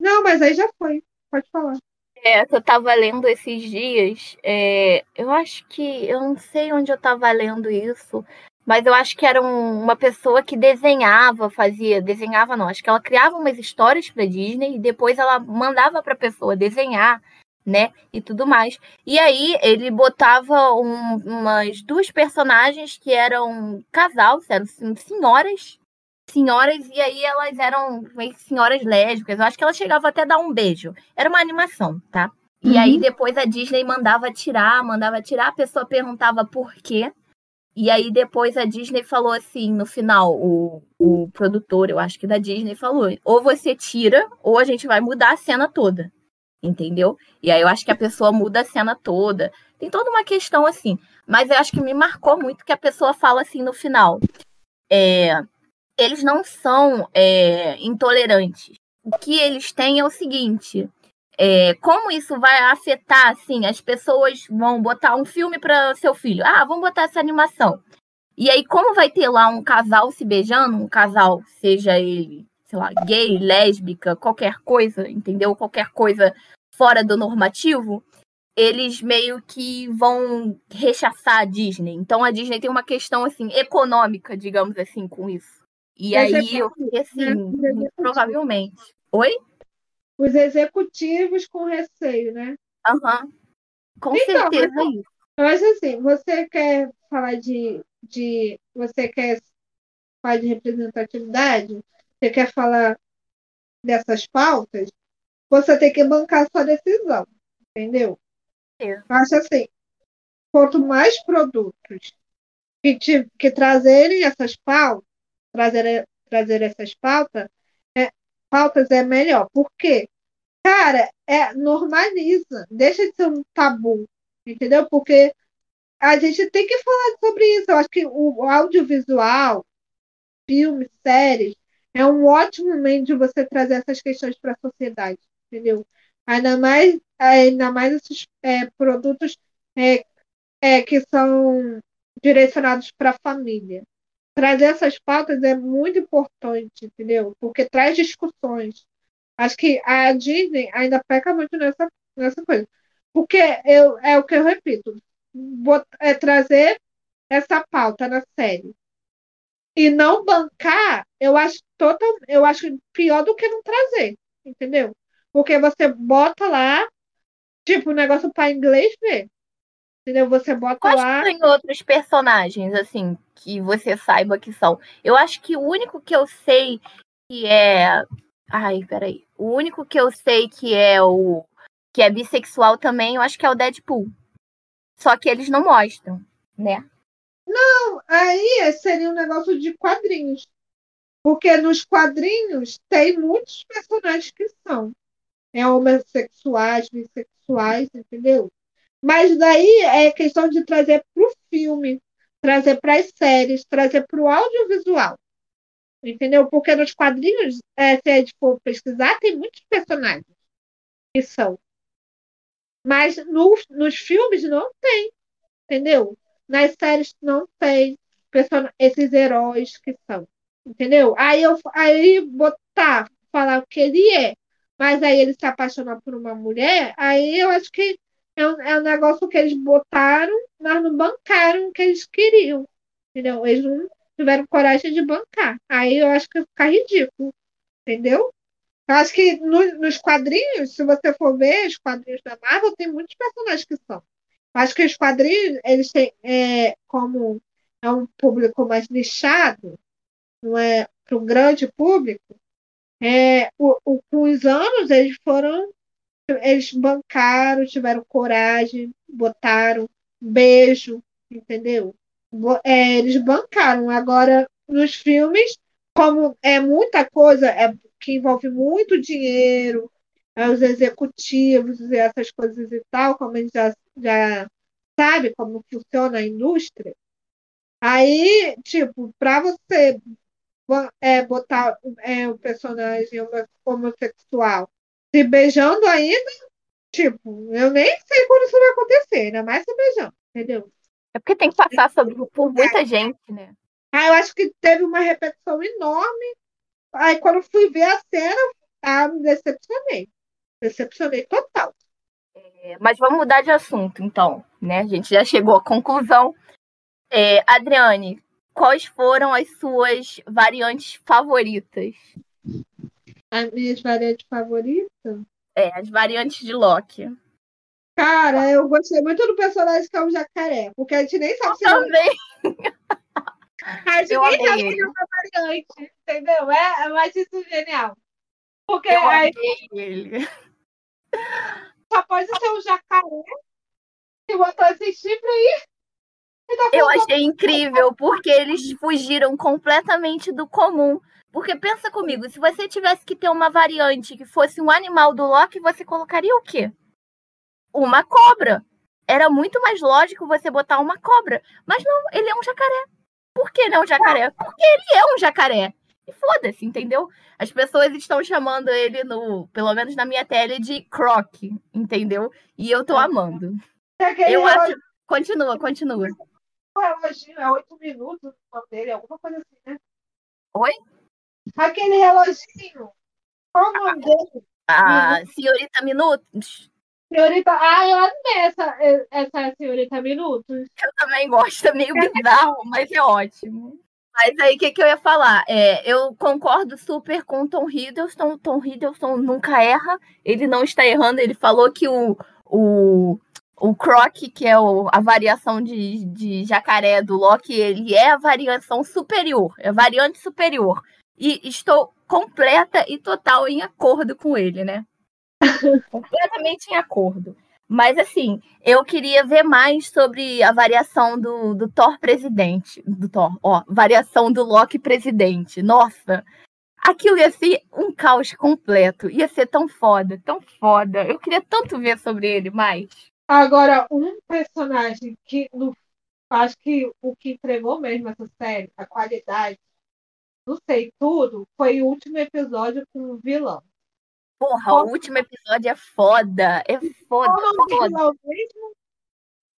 Não, mas aí já foi. Pode falar. É, eu tava lendo esses dias. É, eu acho que. Eu não sei onde eu tava lendo isso, mas eu acho que era um, uma pessoa que desenhava, fazia, desenhava não, acho que ela criava umas histórias para Disney e depois ela mandava para a pessoa desenhar, né, e tudo mais. E aí ele botava um, umas duas personagens que eram casal, eram senhoras, senhoras, e aí elas eram meio senhoras lésbicas. Eu acho que elas chegavam até a dar um beijo. Era uma animação, tá? E uhum. aí depois a Disney mandava tirar, mandava tirar, a pessoa perguntava por quê. E aí depois a Disney falou assim, no final, o, o produtor, eu acho que da Disney, falou: ou você tira, ou a gente vai mudar a cena toda. Entendeu? E aí eu acho que a pessoa muda a cena toda. Tem toda uma questão assim. Mas eu acho que me marcou muito que a pessoa fala assim no final. É, eles não são é, intolerantes. O que eles têm é o seguinte: é, como isso vai afetar, assim, as pessoas vão botar um filme para seu filho. Ah, vamos botar essa animação. E aí, como vai ter lá um casal se beijando, um casal, seja ele, sei lá, gay, lésbica, qualquer coisa, entendeu? Qualquer coisa fora do normativo, eles meio que vão rechaçar a Disney. Então a Disney tem uma questão assim econômica, digamos assim, com isso. E aí eu fiquei assim, né? provavelmente. Oi? Os executivos com receio, né? Aham. Uhum. Com então, certeza mas, isso. Eu acho assim, você quer falar de, de. Você quer falar de representatividade? Você quer falar dessas pautas? Você tem que bancar sua decisão, entendeu? É. Eu acho assim, quanto mais produtos que, te, que trazerem essas pautas, trazer, trazer essas pautas, pautas é melhor. Por quê? Cara, é, normaliza, deixa de ser um tabu, entendeu? Porque a gente tem que falar sobre isso. Eu acho que o audiovisual, filmes, séries, é um ótimo meio de você trazer essas questões para a sociedade, entendeu? Ainda mais, ainda mais esses é, produtos é, é, que são direcionados para a família trazer essas pautas é muito importante, entendeu? Porque traz discussões. Acho que a Disney ainda peca muito nessa, nessa coisa. Porque eu, é o que eu repito, é trazer essa pauta na série. E não bancar, eu acho total, eu acho pior do que não trazer, entendeu? Porque você bota lá, tipo, o negócio para inglês ver. Entendeu? Você bota Quais lá. Tem outros personagens, assim, que você saiba que são. Eu acho que o único que eu sei que é. Ai, peraí. O único que eu sei que é o. que é bissexual também, eu acho que é o Deadpool. Só que eles não mostram, né? Não, aí seria um negócio de quadrinhos. Porque nos quadrinhos tem muitos personagens que são é, homossexuais, bissexuais, entendeu? Mas daí é questão de trazer para o filme, trazer para as séries, trazer para o audiovisual. Entendeu? Porque nos quadrinhos, é, se a gente for pesquisar, tem muitos personagens que são. Mas no, nos filmes não tem. Entendeu? Nas séries não tem esses heróis que são. Entendeu? Aí eu aí botar, falar o que ele é, mas aí ele se apaixonar por uma mulher, aí eu acho que é um, é um negócio que eles botaram, mas não bancaram o que eles queriam. Entendeu? Eles não tiveram coragem de bancar. Aí eu acho que fica ridículo. Entendeu? Eu acho que no, nos quadrinhos, se você for ver, os quadrinhos da Marvel tem muitos personagens que são. Eu acho que os quadrinhos, eles têm, é, como é um público mais nichado, não é para o grande público, é, o, o, com os anos eles foram eles bancaram, tiveram coragem, botaram beijo, entendeu? É, eles bancaram. Agora, nos filmes, como é muita coisa, é que envolve muito dinheiro, é, os executivos e essas coisas e tal, como a gente já, já sabe como funciona a indústria. Aí, tipo, para você é, botar é, o personagem homossexual se beijando ainda, tipo, eu nem sei quando isso vai acontecer, ainda mais se beijando, entendeu? É porque tem que passar sobre, por muita é. gente, né? Ah, eu acho que teve uma repetição enorme. Aí quando fui ver a cena, ah, me decepcionei. Decepcionei total. É, mas vamos mudar de assunto, então, né? A gente já chegou à conclusão. É, Adriane, quais foram as suas variantes favoritas? As minhas variantes favoritas? É, as variantes de Loki. Cara, eu gostei muito do personagem que é o jacaré, porque a gente nem sabe eu se também. Mas Eu ninguém amei sabe ele. que é uma variante, entendeu? É, mas isso é genial. Porque Eu aí amei ele. só pode ser um jacaré que botou esse chifre aí. Tá Eu achei incrível, porque eles fugiram completamente do comum. Porque pensa comigo, se você tivesse que ter uma variante que fosse um animal do Loki, você colocaria o quê? Uma cobra. Era muito mais lógico você botar uma cobra. Mas não, ele é um jacaré. Por que ele é um jacaré? Porque ele é um jacaré. E foda-se, entendeu? As pessoas estão chamando ele, no, pelo menos na minha tele, de Croc, entendeu? E eu tô amando. que aquele Eu relógio, acho. Continua, continua. reloginho é oito minutos o dele, alguma coisa assim, né? Oi? Aquele reloginho. Qual o nome dele? A senhorita Minutos. Senhorita. Ah, eu amei essa, essa senhorita Minutos. Eu também gosto, é meio bizarro, mas é ótimo. Mas aí, o que, que eu ia falar? É, eu concordo super com o Tom Hiddleston. Tom Hiddleston nunca erra, ele não está errando. Ele falou que o, o, o Croc, que é o- a variação de, de jacaré do Loki, ele é a variação superior, é a variante superior. E estou completa e total em acordo com ele, né? Completamente em acordo. Mas assim, eu queria ver mais sobre a variação do, do Thor presidente. Do Thor, ó, variação do Loki presidente. Nossa, aquilo ia ser um caos completo. Ia ser tão foda, tão foda. Eu queria tanto ver sobre ele mais. Agora, um personagem que no, acho que o que entregou mesmo essa série, a qualidade, não sei tudo, foi o último episódio com o vilão. Porra, Qual- o último episódio é foda. É foda, o do foda. vilão mesmo?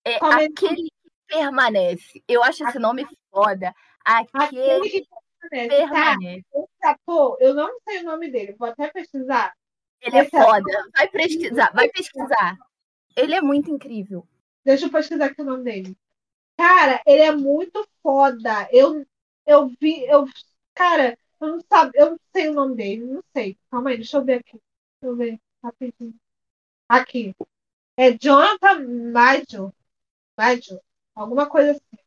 É Como é- aquele que permanece. Eu acho esse nome foda. Aquele Aquele que permanece. Tá, permanece. esse ator, eu não sei o nome dele, vou até pesquisar. Ele é Esse ator- foda. Vai pesquisar, vai pesquisar. Ele é muito incrível. Deixa eu pesquisar aqui o nome dele. Cara, ele é muito foda. Eu, eu vi, eu, cara, eu não sabe, eu não sei o nome dele, não sei. Calma aí, deixa eu ver aqui. Deixa eu ver rapidinho. Aqui. É Jonathan Major. Major. Alguma coisa assim.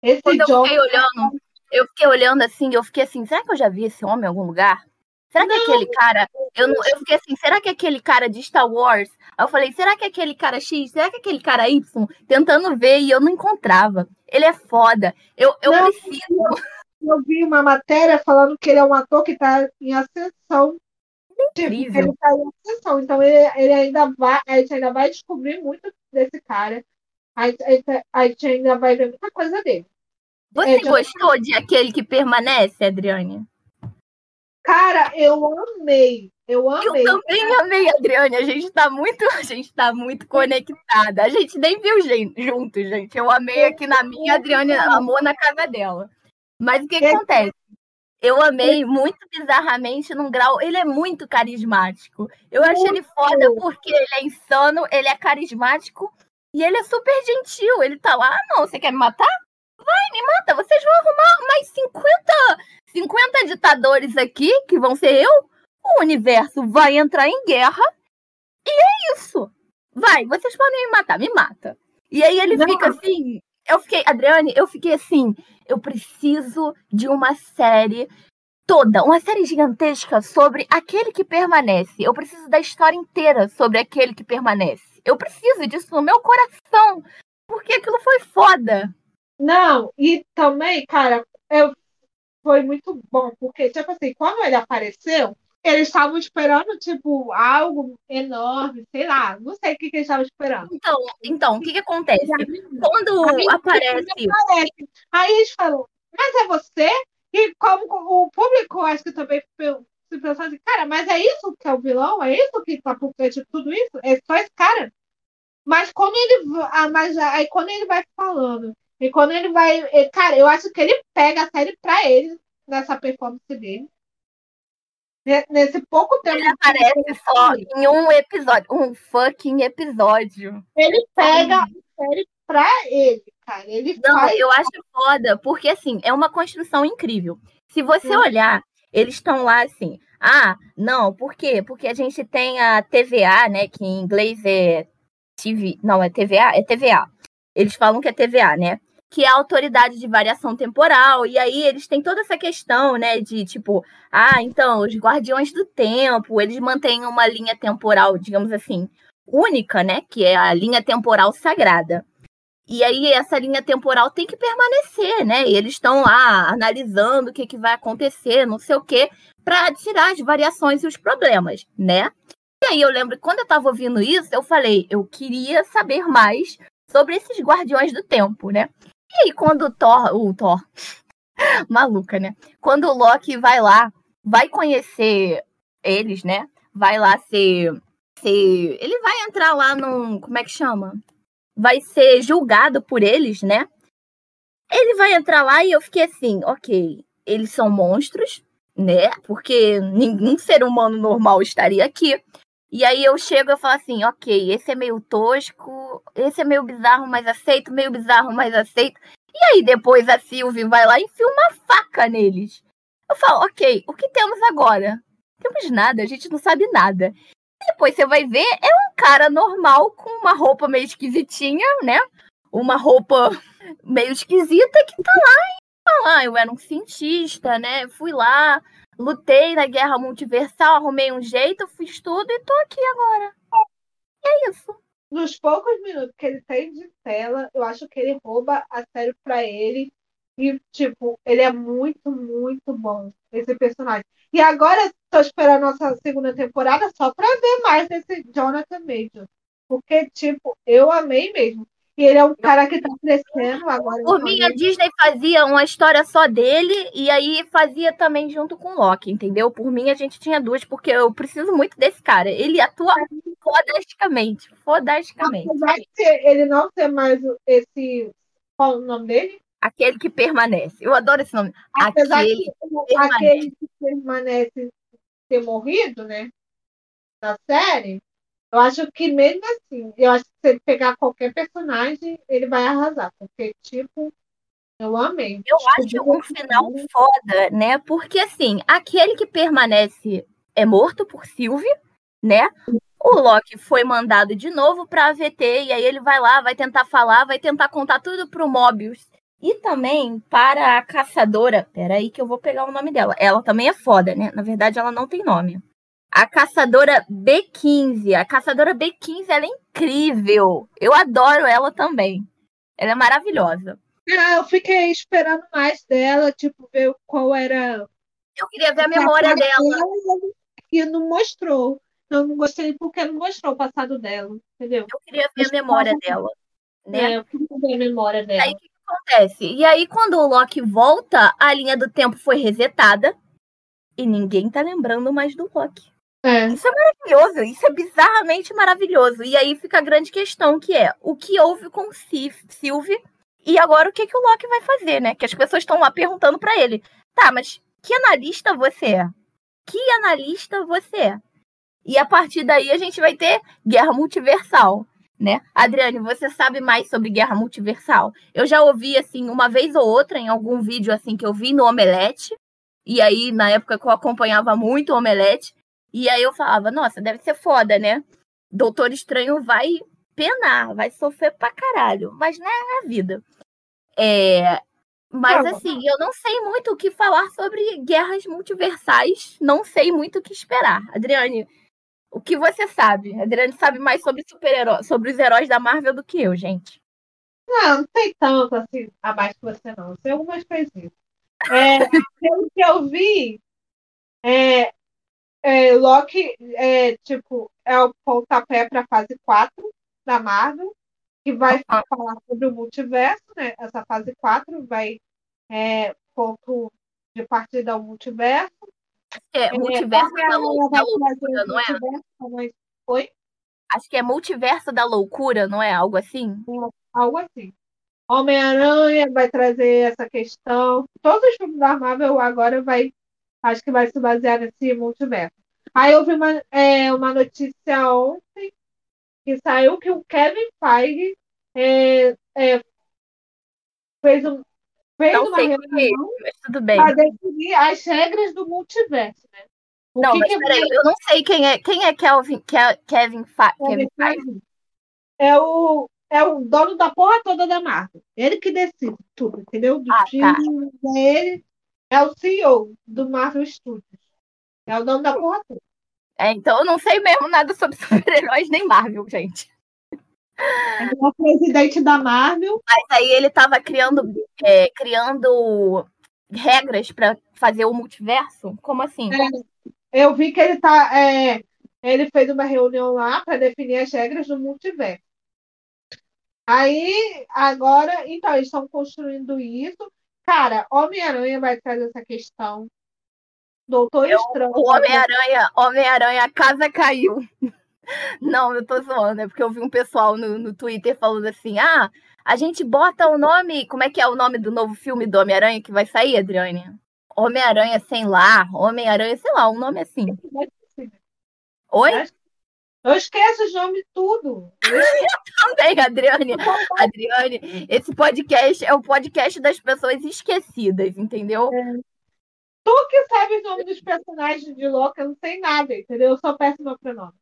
Esse Quando eu Jonathan. fiquei olhando, eu fiquei olhando assim, eu fiquei assim, será que eu já vi esse homem em algum lugar? Será que é aquele cara. Eu, não, eu fiquei assim, será que é aquele cara de Star Wars? Aí eu falei, será que é aquele cara X? Será que é aquele cara Y? Tentando ver e eu não encontrava. Ele é foda. Eu, eu Não. preciso. Eu vi uma matéria falando que ele é um ator que está em ascensão. Tipo, Incrível. ele está em ascensão. Então ele, ele ainda vai, a gente ainda vai descobrir muito desse cara. A gente, a gente- a gente ainda vai ver muita coisa dele. Você É, gostou de aquele que permanece, Adriane? Cara, eu amei. Eu Eu amei. também amei, Adriane. A gente tá muito, a gente tá muito conectada. A gente nem viu gen- junto, gente. Eu amei aqui na minha, a Adriane amou na casa dela. Mas o que, que É. acontece? Eu amei muito bizarramente num grau. Ele é muito carismático. Eu acho ele foda porque ele é insano, ele é carismático e ele é super gentil. Ele tá lá, ah, não, você quer me matar? Vai, me mata. Vocês vão arrumar mais 50, 50 ditadores aqui, que vão ser eu. O universo vai entrar em guerra e é isso. Vai, vocês podem me matar, me mata. E aí ele Não. fica assim. Eu fiquei, Adriane, eu fiquei assim. Eu preciso de uma série toda, uma série gigantesca sobre aquele que permanece. Eu preciso da história inteira sobre aquele que permanece. Eu preciso disso no meu coração. Porque aquilo foi foda. Não, e também, cara, eu, foi muito bom, porque, tipo assim, quando ele apareceu, eles estavam esperando, tipo, algo enorme, sei lá, não sei o que, que eles estavam esperando. Então, então, o que, que acontece? Quando Aí, aparece. Aparece. Aí eles falam, mas é você? E como o público, acho que também se pensou assim, cara, mas é isso que é o vilão? É isso que tá por trás de tudo isso? É só esse cara? Mas quando ele ah, mas aí quando ele vai falando, e quando ele vai. Cara, eu acho que ele pega a série pra ele nessa performance dele. Ne- Nesse pouco tempo. Ele aparece só em um episódio. Um fucking episódio. Ele pega a série pra ele, cara. Ele Não, faz. eu acho foda, porque assim, é uma construção incrível. Se você Hum. olhar, eles estão lá assim. Ah, não, por quê? Porque a gente tem a TVA, né? Que em inglês é TV. Não, é TVA? É TVA. Eles falam que é TVA, né? Que é a autoridade de variação temporal. E aí eles têm toda essa questão, né, de tipo, ah, então, os guardiões do tempo, eles mantêm uma linha temporal, digamos assim, única, né, que é a linha temporal sagrada. E aí essa linha temporal tem que permanecer, né? E eles estão lá analisando o que, que vai acontecer, não sei o quê, para tirar as variações e os problemas, né? E aí eu lembro que quando eu estava ouvindo isso, eu falei, eu queria saber mais sobre esses guardiões do tempo, né? E aí quando o Thor, o Thor, maluca, né? Quando o Loki vai lá, vai conhecer eles, né? Vai lá ser, ser, ele vai entrar lá num, como é que chama? Vai ser julgado por eles, né? Ele vai entrar lá e eu fiquei assim, ok, eles são monstros, né? Porque nenhum ser humano normal estaria aqui. E aí eu chego e falo assim, ok, esse é meio tosco, esse é meio bizarro, mas aceito, meio bizarro, mas aceito. E aí depois a Sylvie vai lá e enfia uma faca neles. Eu falo, ok, o que temos agora? Temos nada, a gente não sabe nada. E depois você vai ver, é um cara normal com uma roupa meio esquisitinha, né? Uma roupa meio esquisita que tá lá e fala, ah, eu era um cientista, né? Fui lá, lutei na guerra multiversal, arrumei um jeito, fiz tudo e tô aqui agora. E é isso. Nos poucos minutos que ele tem de tela, eu acho que ele rouba a série pra ele. E, tipo, ele é muito, muito bom, esse personagem. E agora tô esperando a nossa segunda temporada só pra ver mais desse Jonathan Major. Porque, tipo, eu amei mesmo. E ele é um cara que tá crescendo agora. Por mim, a Disney fazia uma história só dele e aí fazia também junto com o Loki, entendeu? Por mim, a gente tinha duas, porque eu preciso muito desse cara. Ele atua fodasticamente. Fodasticamente. Apesar de ele não ser mais esse. Qual o nome dele? Aquele que permanece. Eu adoro esse nome. Apesar aquele, que, permanece. aquele que permanece ter morrido, né? Na série eu acho que mesmo assim, eu acho que se ele pegar qualquer personagem, ele vai arrasar, porque, tipo, eu amei. Eu acho um final foda, né? Porque, assim, aquele que permanece é morto por Sylvie, né? O Loki foi mandado de novo pra AVT, e aí ele vai lá, vai tentar falar, vai tentar contar tudo pro Mobius. E também para a caçadora. Peraí, que eu vou pegar o nome dela. Ela também é foda, né? Na verdade, ela não tem nome. A caçadora B15. A caçadora B15 ela é incrível. Eu adoro ela também. Ela é maravilhosa. Ah, eu fiquei esperando mais dela, tipo, ver qual era. Eu queria ver a memória dela. E não mostrou. Eu não gostei porque não mostrou o passado dela, entendeu? Eu queria ver a memória dela. Né? É, eu queria ver a memória dela. Aí o que acontece? E aí, quando o Loki volta, a linha do tempo foi resetada. E ninguém tá lembrando mais do Loki. É. Isso é maravilhoso, isso é bizarramente maravilhoso. E aí fica a grande questão, que é o que houve com Sylvie e agora o que, que o Loki vai fazer, né? Que as pessoas estão lá perguntando para ele. Tá, mas que analista você é? Que analista você é? E a partir daí a gente vai ter guerra multiversal, né? Adriane, você sabe mais sobre guerra multiversal? Eu já ouvi assim uma vez ou outra em algum vídeo assim que eu vi no Omelete. E aí na época que eu acompanhava muito o Omelete, e aí eu falava, nossa, deve ser foda, né? Doutor Estranho vai penar, vai sofrer pra caralho. Mas, né, é a vida. É, mas, assim, eu não sei muito o que falar sobre guerras multiversais. Não sei muito o que esperar. Adriane, o que você sabe? Adriane sabe mais sobre super-heróis, sobre os heróis da Marvel do que eu, gente. Não, não sei tanto assim abaixo que você, não. Sei algumas coisinhas. É, pelo que eu vi, é, é, Loki é tipo é o pontapé para a fase 4 da Marvel, que vai falar sobre o multiverso, né? Essa fase 4 vai é, ponto de partida ao multiverso. É, é multiverso da, lou da loucura, não é? Oi? Acho que é multiverso da loucura, não é? Algo assim? É, algo assim. Homem-Aranha vai trazer essa questão. Todos os filmes da Marvel agora vai Acho que vai se basear nesse multiverso. Aí eu vi uma, é, uma notícia ontem que saiu que o Kevin Feige é, é, fez, um, fez não uma reunião para definir as regras do multiverso, né? O não, que mas que peraí, eu não sei quem é, quem é Kelvin, Kevin, Fe Kevin Feige. É o é o dono da porra toda da Marvel. Ele que decide tudo, entendeu? Do Ah, filme, tá. é ele é o CEO do Marvel Studios. É o dono da porra toda. É, então eu não sei mesmo nada sobre super-heróis nem Marvel, gente. É o presidente da Marvel. Mas aí ele tava criando, é, criando regras pra fazer o multiverso? Como assim? É, eu vi que ele tá. é, ele fez uma reunião lá para definir as regras do multiverso. Aí, agora, então, eles estão construindo isso. Cara, Homem-Aranha vai trazer essa questão. Doutor Eu- Estranho. O Homem-Aranha, Homem-Aranha, a casa caiu. Não, eu tô zoando, é porque eu vi um pessoal no, no Twitter falando assim: ah, a gente bota o nome. Como é que é o nome do novo filme do Homem-Aranha que vai sair, Adriane? Homem-Aranha sem lar, Homem-Aranha, sei lá, um nome assim. Oi? Eu esqueço os nomes tudo. Eu Também, Adriane. Adriane, esse podcast é o podcast das pessoas esquecidas, entendeu? Tu que sabe os nomes dos personagens de Loki, eu não sei nada, entendeu? Eu sou péssima pra nome.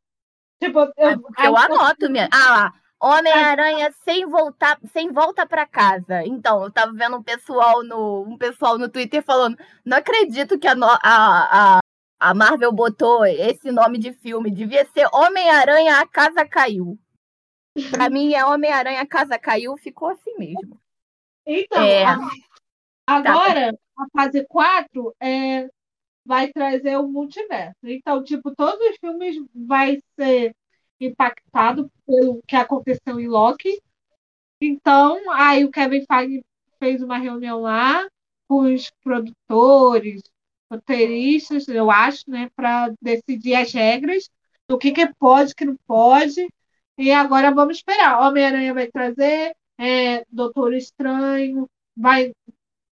Tipo, eu, É eu anoto minha. Ah lá. Homem-Aranha sem voltar, sem volta para casa. Então, eu tava vendo um pessoal no, um pessoal no Twitter falando: não acredito que a, no- a, a, a Marvel botou esse nome de filme. Devia ser Homem-Aranha, a casa caiu. Pra mim é Homem-Aranha, a casa caiu, ficou assim mesmo. Então, É. a- agora, a fase 4 é, vai trazer o multiverso. Então, tipo, todos os filmes vai ser impactado pelo que aconteceu em Loki. Então, aí o Kevin Feige fez uma reunião lá com os produtores, roteiristas, eu acho, né, para decidir as regras do que, que pode, que não pode. E agora vamos esperar. Homem-Aranha vai trazer, é, Doutor Estranho, vai,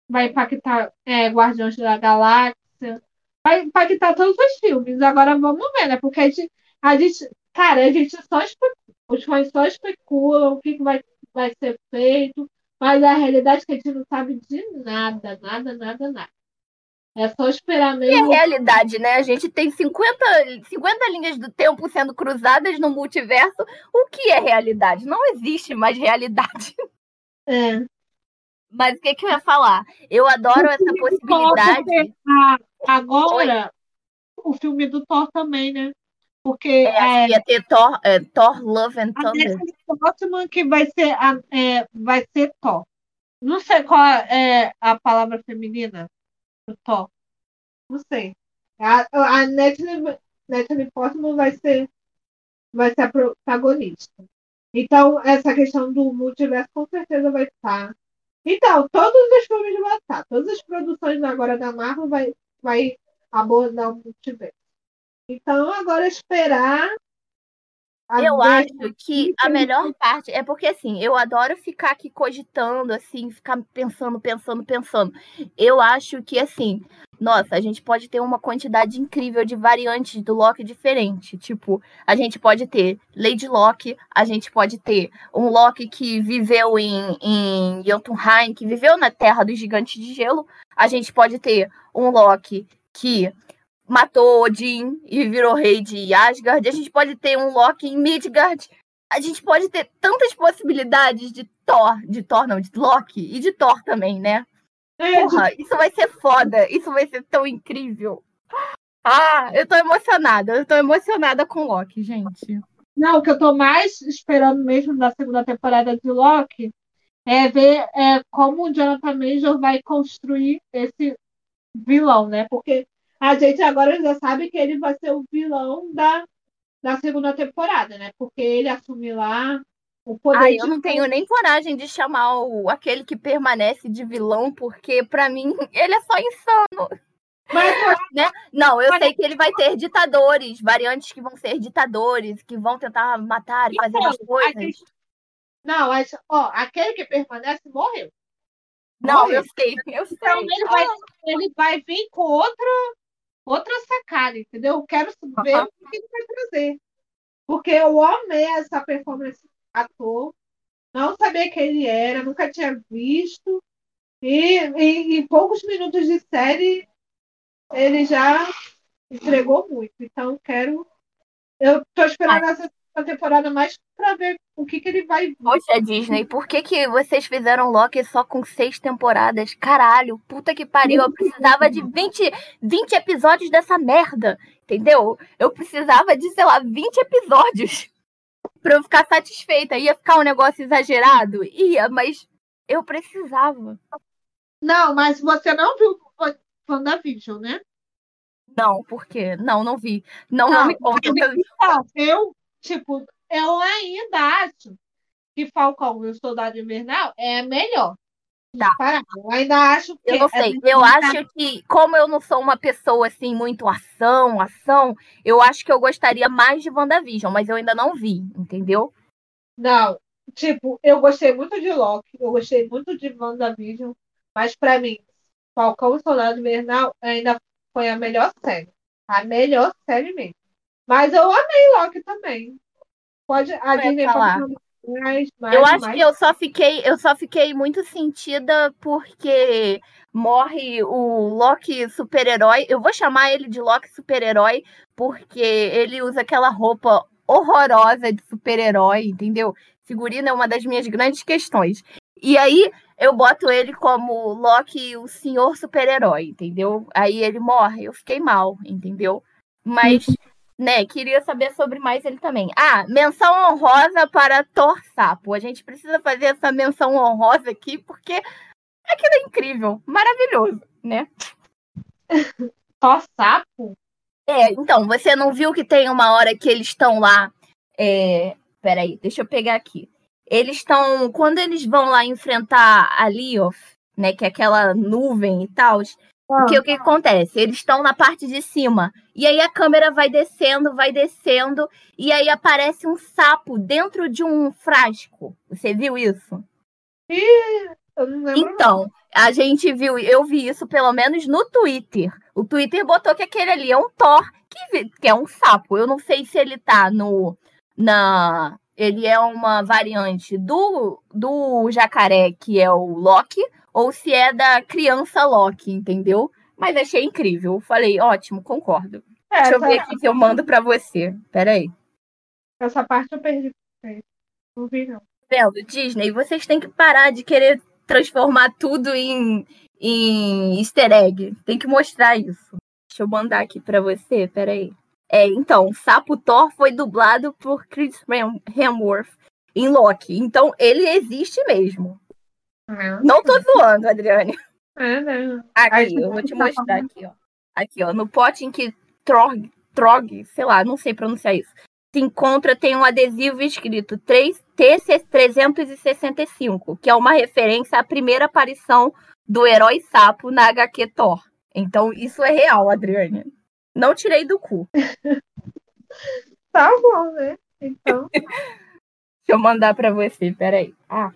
vai impactar é, Guardiões da Galáxia, vai impactar todos os filmes. Agora vamos ver, né? Porque a gente, a gente cara, a gente só especula, os fãs só especulam o que, que vai, vai ser feito, mas a realidade é que a gente não sabe de nada, nada, nada, nada. É só esperar E a mesmo. realidade, né? A gente tem 50, 50 linhas do tempo sendo cruzadas no multiverso. O que é realidade? Não existe mais realidade. É. Mas o que, que eu ia falar? Eu adoro essa possibilidade. Ah, agora, o filme do Thor também, né? Porque É, é, ia ter Thor, é, Thor Love and a Thunder. décima próxima que vai ser, a, é, vai ser Thor. Não sei qual é a palavra feminina Thor. Não sei. A, a Natalie, Natalie Portman vai ser, vai ser a protagonista. Então, essa questão do multiverso com certeza vai estar. Então, todos os filmes vão estar. Todas as produções agora da Marvel vai, vai abordar o multiverso. Então, agora esperar. A Eu acho que a melhor parte é porque assim, eu adoro ficar aqui cogitando, assim, ficar pensando, pensando, pensando. Eu acho que assim, nossa, a gente pode ter uma quantidade incrível de variantes do Loki diferente. Tipo, a gente pode ter Lady Loki, a gente pode ter um Loki que viveu em, em Jotunheim, que viveu na Terra dos Gigantes de Gelo. A gente pode ter um Loki que matou Odin e virou rei de Asgard. A gente pode ter um Loki em Midgard. A gente pode ter tantas possibilidades de Thor, de Thor não, de Loki e de Thor também, né? É, Porra, isso vai ser foda, isso vai ser tão incrível. Ah, eu tô emocionada, eu tô emocionada com Loki, gente. Não, o que eu tô mais esperando mesmo da segunda temporada de Loki é ver é, como o Jonathan Major vai construir esse vilão, né? Porque a gente agora já sabe que ele vai ser o vilão da, da segunda temporada, né? Porque ele assume lá o poder de eu não tenho nem coragem de chamar o, aquele que permanece de vilão, porque pra mim ele é só insano. Mas Não, eu Mas- sei que ele vai ter ditadores, variantes que vão ser ditadores, que vão tentar matar e fazer Então, as coisas. gente- não, mas, ó, aquele que permanece morreu. Não, morreu. eu sei, eu sei. Então ele vai, ele vai vir com outra, outra sacada, entendeu? Eu quero ver o que ele vai trazer. Porque eu amei essa performance ator. Não sabia quem ele era, nunca tinha visto. E, e em poucos minutos de série, ele já entregou muito. Então, quero. Eu tô esperando essa a temporada mais pra ver o que, que ele vai. Poxa, Disney, por que, que vocês fizeram Loki só com seis temporadas? Caralho, puta que pariu. Eu precisava de 20, 20 episódios dessa merda. Entendeu? Eu precisava de, sei lá, 20 episódios pra eu ficar satisfeita. Ia ficar um negócio exagerado? Ia, mas eu precisava. Não, mas você não viu WandaVision, né? Não, por quê? Não, não vi. Não, não, não me conta. Eu, eu, tipo, eu ainda acho que Falcão e o Soldado Invernal é melhor. Tá. Eu ainda acho que. Eu não sei. É eu acho que, como eu não sou uma pessoa assim, muito ação, ação, eu acho que eu gostaria mais de WandaVision, mas eu ainda não vi, entendeu? Não. Tipo, eu gostei muito de Loki, eu gostei muito de WandaVision, mas para mim, Falcão e Soldado Invernal ainda foi a melhor série. A melhor série mesmo. Mas eu amei Loki também. Pode, a Disney falar. pode mais, mais, eu acho mais. que eu só fiquei, eu só fiquei muito sentida porque morre o Loki super-herói. Eu vou chamar ele de Loki super-herói porque ele usa aquela roupa horrorosa de super-herói, entendeu? Figurino é uma das minhas grandes questões. E aí eu boto ele como Loki, o senhor super-herói, entendeu? Aí ele morre, eu fiquei mal, entendeu? Mas. Né, queria saber sobre mais ele também. Ah, menção honrosa para Thor Sapo. A gente precisa fazer essa menção honrosa aqui, porque aquilo é incrível, maravilhoso, né? Thor Sapo? É, então, você não viu que tem uma hora que eles estão lá. É... Peraí, deixa eu pegar aqui eles estão. Quando eles vão lá enfrentar a Lioth, né? Que é aquela nuvem e tal. Ah. O que, o que acontece? Eles estão na parte de cima. E aí a câmera vai descendo, vai descendo. E aí aparece um sapo dentro de um frasco. Você viu isso? Ih, eu não lembro. Então, a gente viu, eu vi isso pelo menos no Twitter. O Twitter botou que aquele ali é um Thor, que, que é um sapo. Eu não sei se ele tá no, na, ele é uma variante do, do jacaré, que é o Loki, ou se é da criança Loki, entendeu? Mas achei incrível. Falei, ótimo, concordo. É, Deixa eu ver aqui se eu mando para você. Peraí. Essa parte eu perdi. Não vi, não. Vendo, Disney, vocês têm que parar de querer transformar tudo em, em easter egg. Tem que mostrar isso. Deixa eu mandar aqui para você, peraí. É, então, Sapo Thor foi dublado por Chris Hemsworth em Loki. Então, ele existe mesmo. É. Não tô zoando, Adriane. É, né? Aqui, eu vou te mostrar aqui, ó. Aqui, ó, no pote em que Trog, Trog, sei lá, não sei pronunciar isso, se encontra, tem um adesivo escrito 3T365, que é uma referência à primeira aparição do herói sapo na HQ Thor. Então, isso é real, Adriane. Não tirei do cu. tá bom, né? Então. Deixa eu mandar para você, peraí. Ah,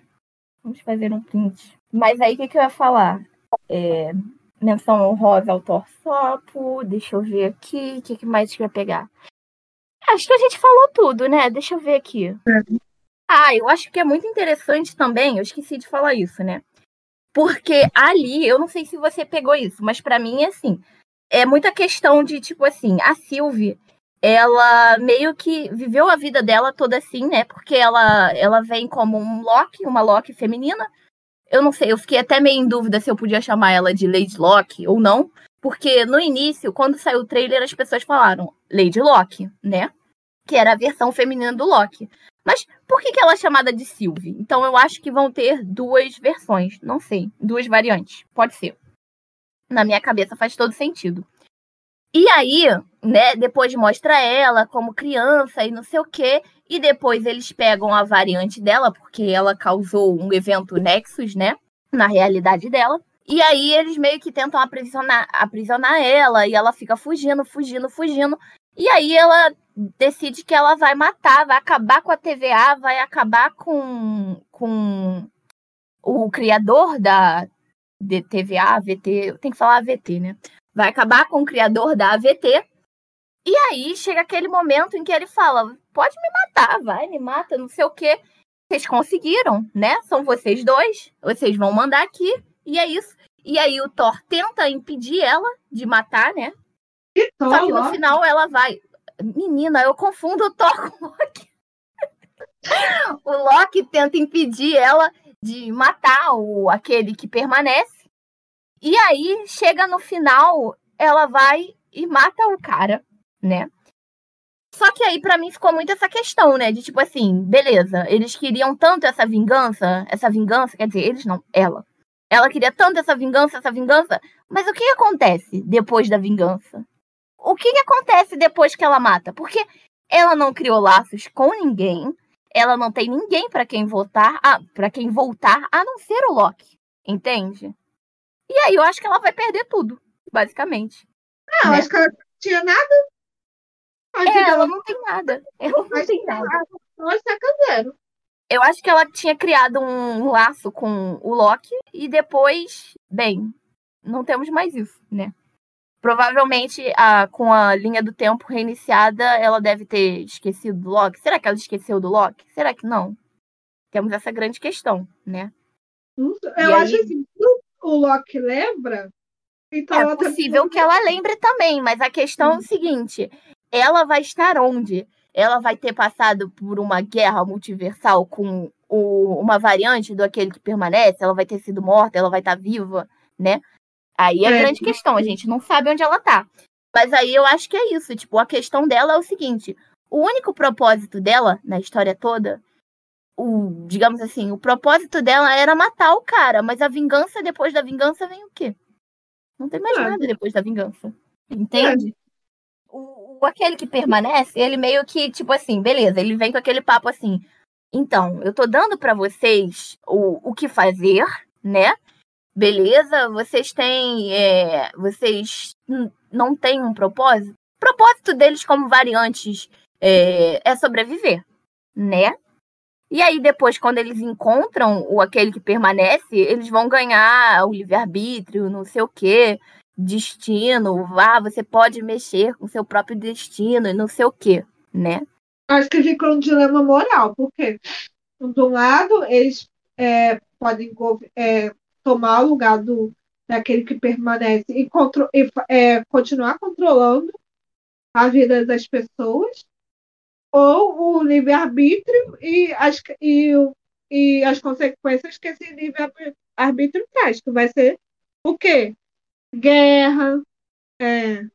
vamos fazer um print. Mas aí o que, que eu ia falar? É, menção honrosa ao Torsopo. Deixa eu ver aqui. O que, que mais que eu ia pegar? Acho que a gente falou tudo, né? Deixa eu ver aqui. Ah, eu acho que é muito interessante também. Eu esqueci de falar isso, né? Porque ali, eu não sei se você pegou isso, mas para mim é assim é muita questão de, tipo assim, a Sylvie, ela meio que viveu a vida dela toda assim, né? Porque ela, ela vem como um Loki, uma Loki feminina. Eu não sei, eu fiquei até meio em dúvida se eu podia chamar ela de Lady Loki ou não. Porque no início, quando saiu o trailer, as pessoas falaram Lady Loki, né? Que era a versão feminina do Loki. Mas por que, que ela é chamada de Sylvie? Então eu acho que vão ter duas versões. Não sei, duas variantes. Pode ser na minha cabeça faz todo sentido. E aí, né, depois mostra ela como criança e não sei o quê, e depois eles pegam a variante dela, porque ela causou um evento Nexus, né, na realidade dela. E aí eles meio que tentam aprisionar, aprisionar ela, e ela fica fugindo, fugindo, fugindo. E aí ela decide que ela vai matar, vai acabar com a TVA, vai acabar com, com o criador da, TVA, AVT, tem que falar AVT, né? Vai acabar com o criador da AVT. E aí chega aquele momento em que ele fala: pode me matar, vai, me mata, não sei o quê. Vocês conseguiram, né? São vocês dois, vocês vão mandar aqui, e é isso. E aí o Thor tenta impedir ela de matar, né? Só que no final ela vai. Menina, eu confundo o Thor com o Loki. o Loki tenta impedir ela de matar o aquele que permanece. E aí chega no final, ela vai e mata o cara, né? Só que aí para mim ficou muito essa questão, né, de tipo assim, beleza, eles queriam tanto essa vingança, essa vingança, quer dizer, eles não, ela. Ela queria tanto essa vingança, essa vingança, mas o que acontece depois da vingança? O que acontece depois que ela mata? Porque ela não criou laços com ninguém, ela não tem ninguém para quem votar, ah, para quem voltar, a não ser o Loki, entende? E aí eu acho que ela vai perder tudo, basicamente. Não, né? acho que ela não tinha nada. É, ela não tem nada. Ela não tem nada. Ela saca zero. Eu acho que ela tinha criado um laço com o Loki e depois, bem, não temos mais isso, né? Provavelmente, a, com a linha do tempo reiniciada, ela deve ter esquecido do Loki. Será que ela esqueceu do Loki? Será que não? Temos essa grande questão, né? Eu e acho aí... assim, o Loki lembra. Então é possível que ela lembre também, mas a questão é o seguinte: ela vai estar onde? Ela vai ter passado por uma guerra multiversal com o, uma variante do aquele que permanece? Ela vai ter sido morta? Ela vai estar viva, né? Aí é a é. grande questão, a gente não sabe onde ela tá. Mas aí eu acho que é isso. Tipo, a questão dela é o seguinte: o único propósito dela na história toda, o, digamos assim, o propósito dela era matar o cara, mas a vingança depois da vingança vem o quê? Não tem mais é. nada depois da vingança. Entende? É. O, o, aquele que permanece, ele meio que, tipo assim, beleza, ele vem com aquele papo assim. Então, eu tô dando para vocês o, o que fazer, né? beleza, vocês têm. É, vocês não têm um propósito. O propósito deles como variantes é, é, sobreviver, né? E aí, depois, quando eles encontram o aquele que permanece, eles vão ganhar o livre-arbítrio, não sei o quê, destino. Ah, você pode mexer com seu próprio destino e não sei o quê, né? Acho que fica um dilema moral, porque, de um lado, eles é, podem é, tomar o lugar do, daquele que permanece e, contro e é, continuar controlando a vida das pessoas, ou o livre-arbítrio e as, e, e as consequências que esse livre-arbítrio traz, que vai ser o quê? Guerra, é,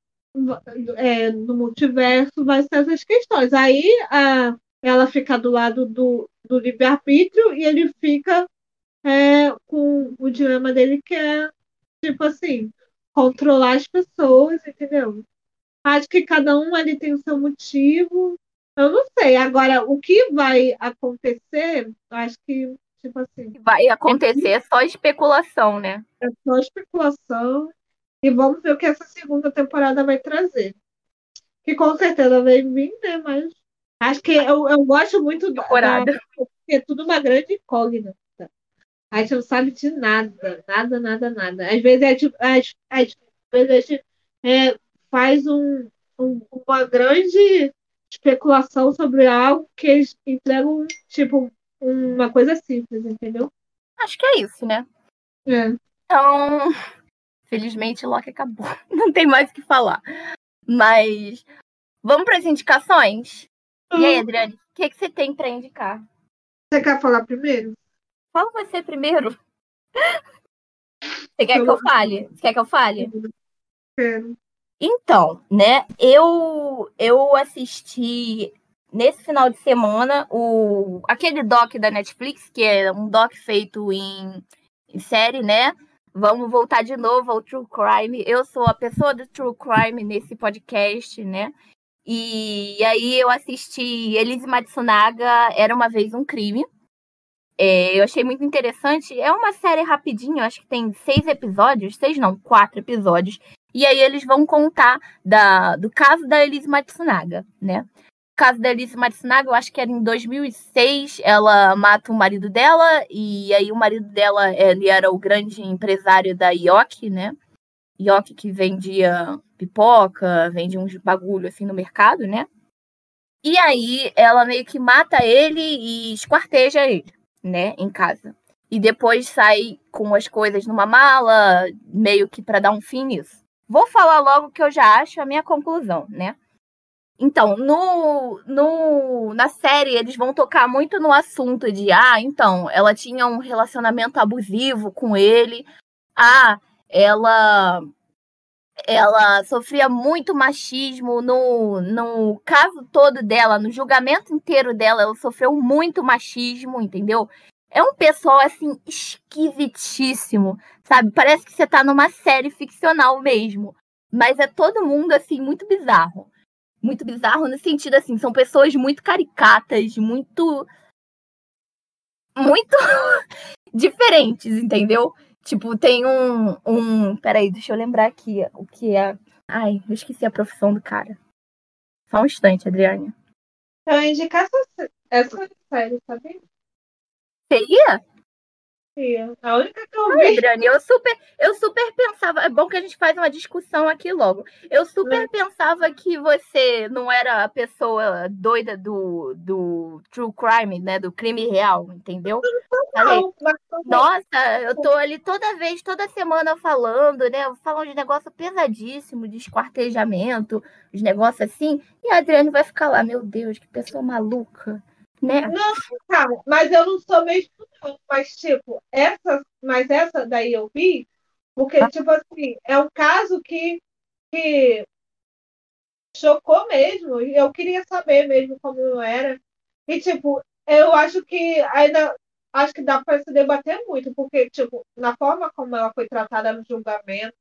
é, no multiverso, vai ser essas questões. Aí a, ela fica do lado do, do livre-arbítrio e ele fica é, com o dilema dele que é, tipo assim, controlar as pessoas, entendeu? Acho que cada um ali tem o seu motivo. Eu não sei. Agora, o que vai acontecer, acho que, tipo assim. Vai acontecer é só especulação, né? É só especulação. E vamos ver o que essa segunda temporada vai trazer. Que com certeza vai vir, né? Mas acho que eu, eu gosto muito temporada. da. Porque é tudo uma grande incógnita. A gente não sabe de nada, nada, nada, nada. Às vezes a gente, às, às vezes a gente é, faz um, um, uma grande especulação sobre algo que eles entregam, tipo, uma coisa simples, entendeu? Acho que é isso, né? É. Então, felizmente, Loki acabou. Não tem mais o que falar. Mas vamos para as indicações? Uhum. E aí, Adriane, o que, que você tem para indicar? Você quer falar primeiro? Qual vai ser primeiro? Você quer que eu fale? Você quer que eu fale? Quero. Então, né, eu eu assisti nesse final de semana o aquele doc da Netflix, que é um doc feito em, em série, né? Vamos voltar de novo ao True Crime. Eu sou a pessoa do True Crime nesse podcast, né? E aí eu assisti Elise Matsunaga, Era Uma Vez um Crime. É, eu achei muito interessante. É uma série rapidinha, acho que tem seis episódios, seis não, quatro episódios. E aí eles vão contar da, do caso da Elise Matsunaga, né? O caso da Elise Matsunaga, eu acho que era em 2006, ela mata o marido dela, e aí o marido dela, ele era o grande empresário da Yoki, né? Yoki que vendia pipoca, vendia uns bagulho assim no mercado, né? E aí ela meio que mata ele e esquarteja ele né, em casa. E depois sai com as coisas numa mala, meio que para dar um fim nisso. Vou falar logo que eu já acho a minha conclusão, né? Então, no, no, na série, eles vão tocar muito no assunto de, ah, então, ela tinha um relacionamento abusivo com ele, ah, ela ela sofria muito machismo no, no caso todo dela, no julgamento inteiro dela, ela sofreu muito machismo, entendeu? É um pessoal assim esquisitíssimo, sabe? Parece que você tá numa série ficcional mesmo, mas é todo mundo assim muito bizarro. Muito bizarro no sentido assim, são pessoas muito caricatas, muito muito diferentes, entendeu? Tipo, tem um, um. Peraí, deixa eu lembrar aqui o que é. Ai, eu esqueci a profissão do cara. Só um instante, Adriane. Eu indicar essa, essa sabe? Seria? A única que eu vi. Adriane, eu super, eu super pensava. É bom que a gente faz uma discussão aqui logo. Eu super hum. pensava que você não era a pessoa doida do, do true crime, né? Do crime real, entendeu? Falei, Nossa, eu tô ali toda vez, toda semana falando, né? Falando de negócio pesadíssimo, de esquartejamento, os negócios assim. E a Adriane vai ficar lá, meu Deus, que pessoa maluca. Né? Não, calma, mas eu não sou mesmo, não. Mas, tipo, essa, mas essa daí eu vi, porque, ah. tipo assim, é um caso que, que chocou mesmo. E eu queria saber mesmo como era. E, tipo, eu acho que ainda acho que dá para se debater muito, porque, tipo, na forma como ela foi tratada no julgamento,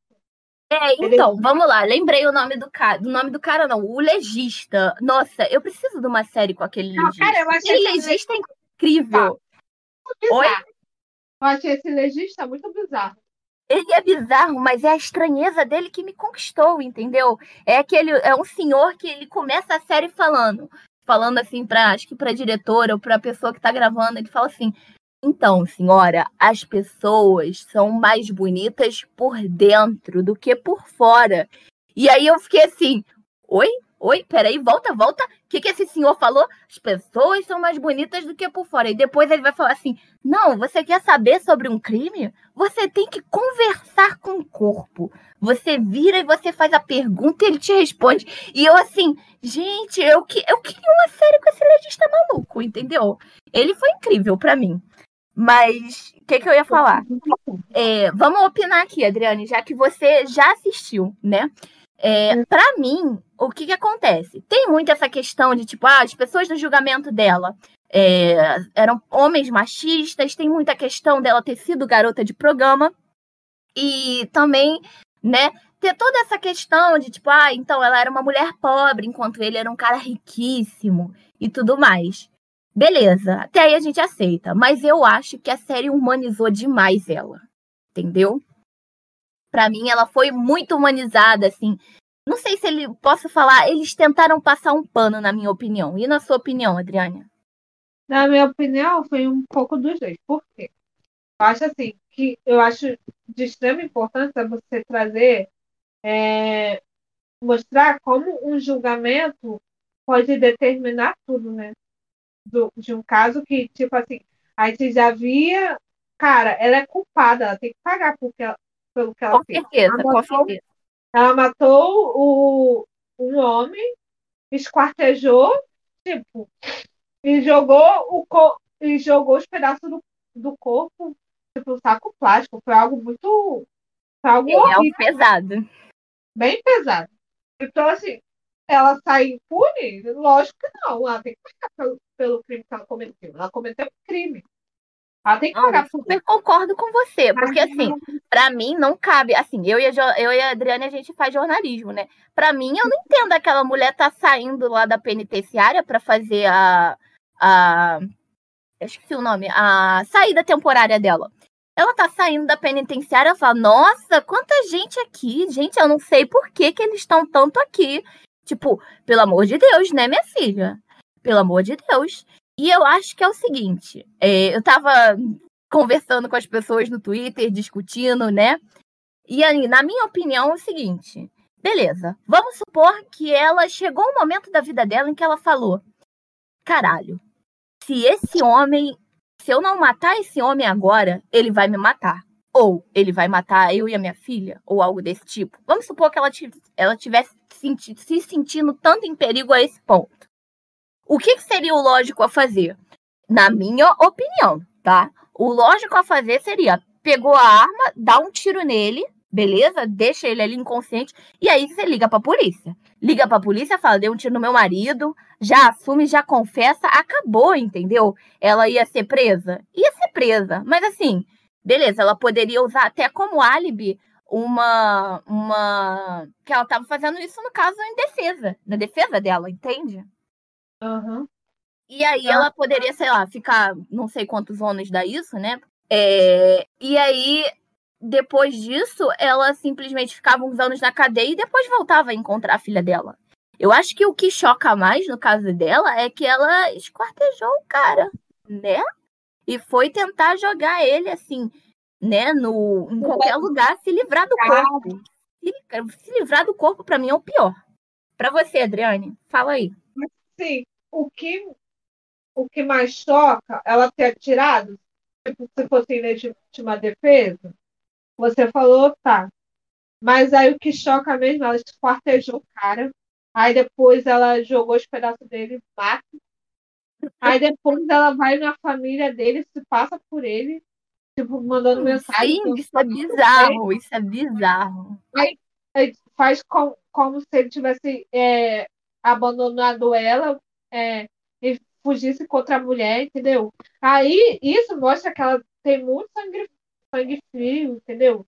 é, então, vamos lá. Lembrei o nome do cara. Do nome do cara, não. O legista. Nossa, eu preciso de uma série com aquele não, legista. Cara, eu achei aquele legista é incrível. Tá. Oi? Eu achei esse legista muito bizarro. Ele é bizarro, mas é a estranheza dele que me conquistou, entendeu? É aquele, é um senhor que ele começa a série falando, falando assim para, acho que para diretora ou para pessoa que tá gravando, ele fala assim: então, senhora, as pessoas são mais bonitas por dentro do que por fora. E aí eu fiquei assim: oi? Oi, peraí, volta, volta. O que, que esse senhor falou? As pessoas são mais bonitas do que por fora. E depois ele vai falar assim: não, você quer saber sobre um crime? Você tem que conversar com o corpo. Você vira e você faz a pergunta e ele te responde. E eu, assim, gente, eu, que, eu queria uma série com esse legista maluco, entendeu? Ele foi incrível para mim. Mas o que, que eu ia falar? É, vamos opinar aqui, Adriane, já que você já assistiu, né? É, para mim, o que, que acontece? Tem muito essa questão de, tipo, ah, as pessoas no julgamento dela é, eram homens machistas, tem muita questão dela ter sido garota de programa, e também, né, ter toda essa questão de, tipo, ah, então ela era uma mulher pobre, enquanto ele era um cara riquíssimo e tudo mais. Beleza, até aí a gente aceita. Mas eu acho que a série humanizou demais ela. Entendeu? Para mim, ela foi muito humanizada, assim. Não sei se ele posso falar, eles tentaram passar um pano, na minha opinião. E na sua opinião, Adriana? Na minha opinião, foi um pouco dos dois. Por quê? Eu acho assim que eu acho de extrema importância você trazer, é, mostrar como um julgamento pode determinar tudo, né? Do, de um caso que, tipo assim, a gente já via, cara, ela é culpada, ela tem que pagar porque ela, pelo que ela com fez. Certeza, ela matou, com certeza. Ela matou o, um homem, esquartejou, tipo, e jogou o e jogou os pedaços do, do corpo, tipo, um saco plástico. Foi algo muito. Foi algo é, horrível. pesado. Bem pesado. Então, assim, ela sai impune? Lógico que não. Ela tem que pagar pelo, pelo crime que ela cometeu. Ela cometeu um crime. Ela tem que pagar. Eu super concordo com você, porque assim, para mim não cabe. Assim, eu e, a, eu e a Adriane, a gente faz jornalismo, né? Para mim, eu não entendo aquela mulher tá saindo lá da penitenciária para fazer a. a eu esqueci o nome, a saída temporária dela. Ela tá saindo da penitenciária e fala: Nossa, quanta gente aqui! Gente, eu não sei por que, que eles estão tanto aqui. Tipo, pelo amor de Deus, né, minha filha? Pelo amor de Deus. E eu acho que é o seguinte: é, eu tava conversando com as pessoas no Twitter, discutindo, né? E aí, na minha opinião, é o seguinte: beleza, vamos supor que ela chegou um momento da vida dela em que ela falou: caralho, se esse homem, se eu não matar esse homem agora, ele vai me matar. Ou ele vai matar eu e a minha filha, ou algo desse tipo. Vamos supor que ela, ela tivesse senti se sentindo tanto em perigo a esse ponto. O que, que seria o lógico a fazer? Na minha opinião, tá? O lógico a fazer seria pegou a arma, dá um tiro nele, beleza? Deixa ele ali inconsciente e aí você liga pra polícia. Liga pra polícia, fala, deu um tiro no meu marido, já assume, já confessa, acabou, entendeu? Ela ia ser presa? Ia ser presa, mas assim, beleza, ela poderia usar até como álibi uma uma que ela estava fazendo isso no caso em defesa, na defesa dela, entende? Uhum. E aí ah. ela poderia, sei lá, ficar não sei quantos anos dá isso, né? É, e aí depois disso, ela simplesmente ficava uns anos na cadeia e depois voltava a encontrar a filha dela. Eu acho que o que choca mais no caso dela é que ela esquartejou o cara, né? E foi tentar jogar ele assim, né, no em qualquer lugar, se livrar do corpo. Se, se livrar do corpo para mim é o pior. Para você, Adriane, fala aí. Sim, o que o que mais choca ela ter atirado, tipo, se fosse em legítima defesa, você falou, tá. Mas aí o que choca mesmo, ela esquartejou o cara. Aí depois ela jogou os pedaços dele mata. Aí depois ela vai na família dele, se passa por ele, tipo, mandando mensagem. Sim, isso é bizarro, isso é bizarro. Aí, aí faz com, como se ele tivesse é, abandonado ela é, e fugisse contra a mulher, entendeu? Aí isso mostra que ela tem muito sangue sangue frio, entendeu?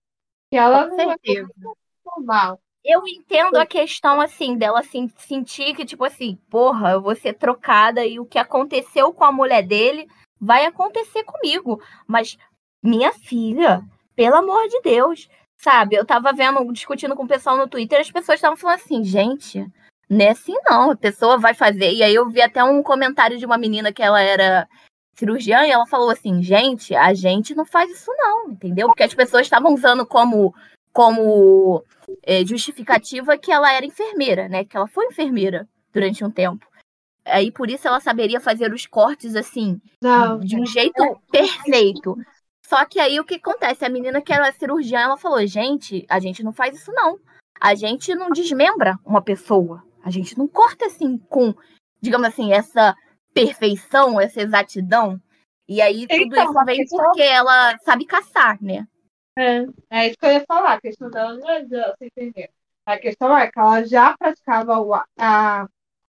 Que ela Com não é certeza. é normal. Eu entendo a questão, assim, dela sentir que, tipo assim, porra, eu vou ser trocada e o que aconteceu com a mulher dele vai acontecer comigo. Mas, minha filha, pelo amor de Deus, sabe? Eu tava vendo, discutindo com o pessoal no Twitter, as pessoas estavam falando assim, gente, não é assim não, a pessoa vai fazer. E aí eu vi até um comentário de uma menina que ela era cirurgiã e ela falou assim, gente, a gente não faz isso não, entendeu? Porque as pessoas estavam usando como como é, justificativa que ela era enfermeira, né? Que ela foi enfermeira durante um tempo. Aí por isso ela saberia fazer os cortes assim, não, de um jeito perfeito. Só que aí o que acontece? A menina que era cirurgiã, ela falou: gente, a gente não faz isso não. A gente não desmembra uma pessoa. A gente não corta assim com, digamos assim, essa perfeição, essa exatidão. E aí tudo então, isso vem questão... porque ela sabe caçar, né? É, é isso que eu ia falar. A questão dela não é de você entender. A questão é que ela já praticava a,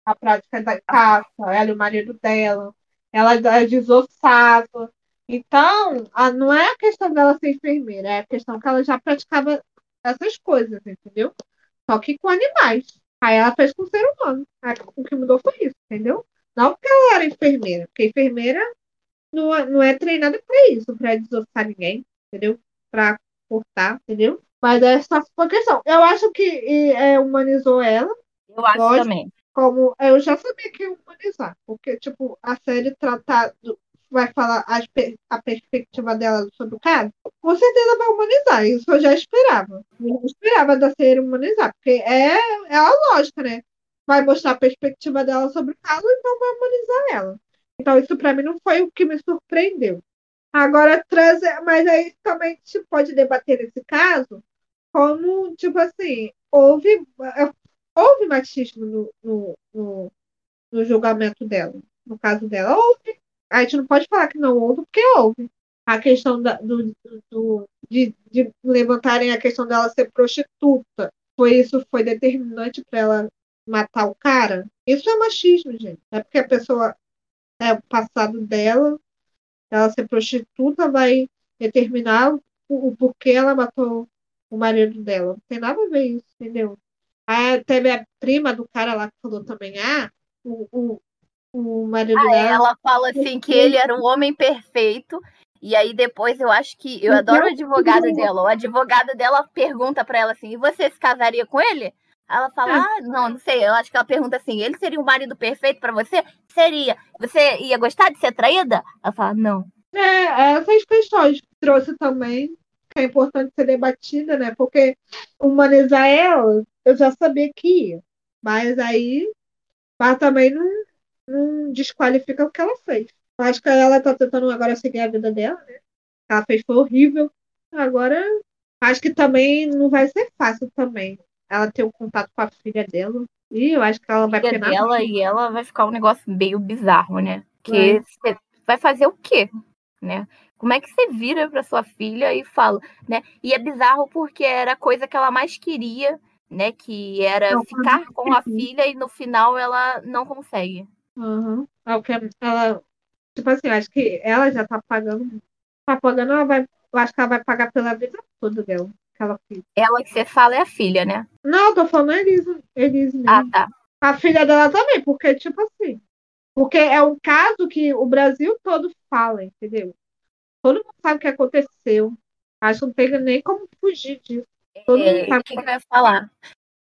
a prática da caça, ela e o marido dela. Ela é desossava. Então, a, não é a questão dela ser enfermeira, é a questão que ela já praticava essas coisas, entendeu? Só que com animais. Aí ela fez com o ser humano. Aí, o que mudou foi isso, entendeu? Não porque ela era enfermeira, porque enfermeira não, é, não é treinada para isso, para desossar ninguém, entendeu? Para cortar, entendeu? Mas é só uma questão. Eu acho que é, humanizou ela. Eu acho lógico, também. Como, eu já sabia que ia humanizar, porque, tipo, a série trata vai falar a, a perspectiva dela sobre o caso, com certeza vai humanizar. Isso eu já esperava. Eu esperava da série humanizar, porque é, é a lógica, né? vai mostrar a perspectiva dela sobre o caso, então vai humanizar ela. Então, isso para mim não foi o que me surpreendeu. Agora, trazer, mas aí também se pode debater nesse caso como, tipo assim, houve, houve machismo no, no, no, no julgamento dela. No caso dela, houve. A gente não pode falar que não houve, porque houve. A questão da, do, do, de, de levantarem a questão dela ser prostituta. Foi isso foi determinante para ela matar o cara, isso é machismo, gente. É porque a pessoa é o passado dela, ela ser prostituta vai determinar o, o porquê ela matou o marido dela. Não tem nada a ver isso, entendeu? Aí teve a prima do cara lá que falou também, ah, o, o, o marido ah, dela. Ela fala assim que ele era um homem perfeito. E aí depois eu acho que eu adoro o advogado dela. O advogado dela pergunta para ela assim: "E você se casaria com ele?" Ela fala, ah. ah, não, não sei. Eu acho que ela pergunta assim: ele seria um marido perfeito para você? Seria. Você ia gostar de ser traída? Ela fala, não. É, essas questões que trouxe também, que é importante ser debatida, né? Porque humanizar ela, eu já sabia que ia. Mas aí, mas também não, não desqualifica o que ela fez. Acho que ela tá tentando agora seguir a vida dela, né? O que ela fez foi horrível. Agora, acho que também não vai ser fácil também. Ela ter o um contato com a filha dela. E eu acho que ela vai filha dela e ela vai ficar um negócio meio bizarro, né? Porque você vai fazer o quê? Né? Como é que você vira para sua filha e fala, né? E é bizarro porque era a coisa que ela mais queria, né? Que era não, ficar com a filha e no final ela não consegue. Uhum. Ela, tipo assim, acho que ela já tá pagando. Tá pagando, ela vai. Eu acho que ela vai pagar pela vida toda dela. Ela, ela que você fala é a filha, né? Não, eu tô falando Elise, Elise mesmo. Ah, tá. A filha dela também, porque, tipo assim. Porque é um caso que o Brasil todo fala, entendeu? Todo mundo sabe o que aconteceu. Acho que não tem nem como fugir disso. Todo é, mundo sabe o que, que vai falar.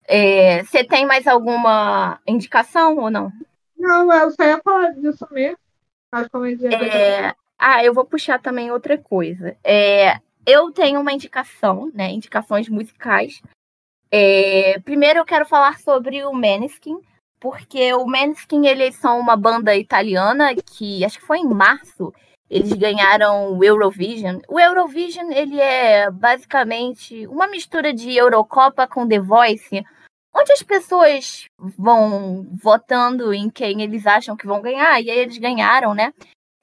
É, você tem mais alguma indicação ou não? Não, eu só ia falar disso mesmo. Que é... Ah, eu vou puxar também outra coisa. É, eu tenho uma indicação, né? Indicações musicais. É, primeiro eu quero falar sobre o Maneskin, porque o Maneskin eles são uma banda italiana que acho que foi em março eles ganharam o Eurovision. O Eurovision ele é basicamente uma mistura de Eurocopa com The Voice, onde as pessoas vão votando em quem eles acham que vão ganhar, e aí eles ganharam, né?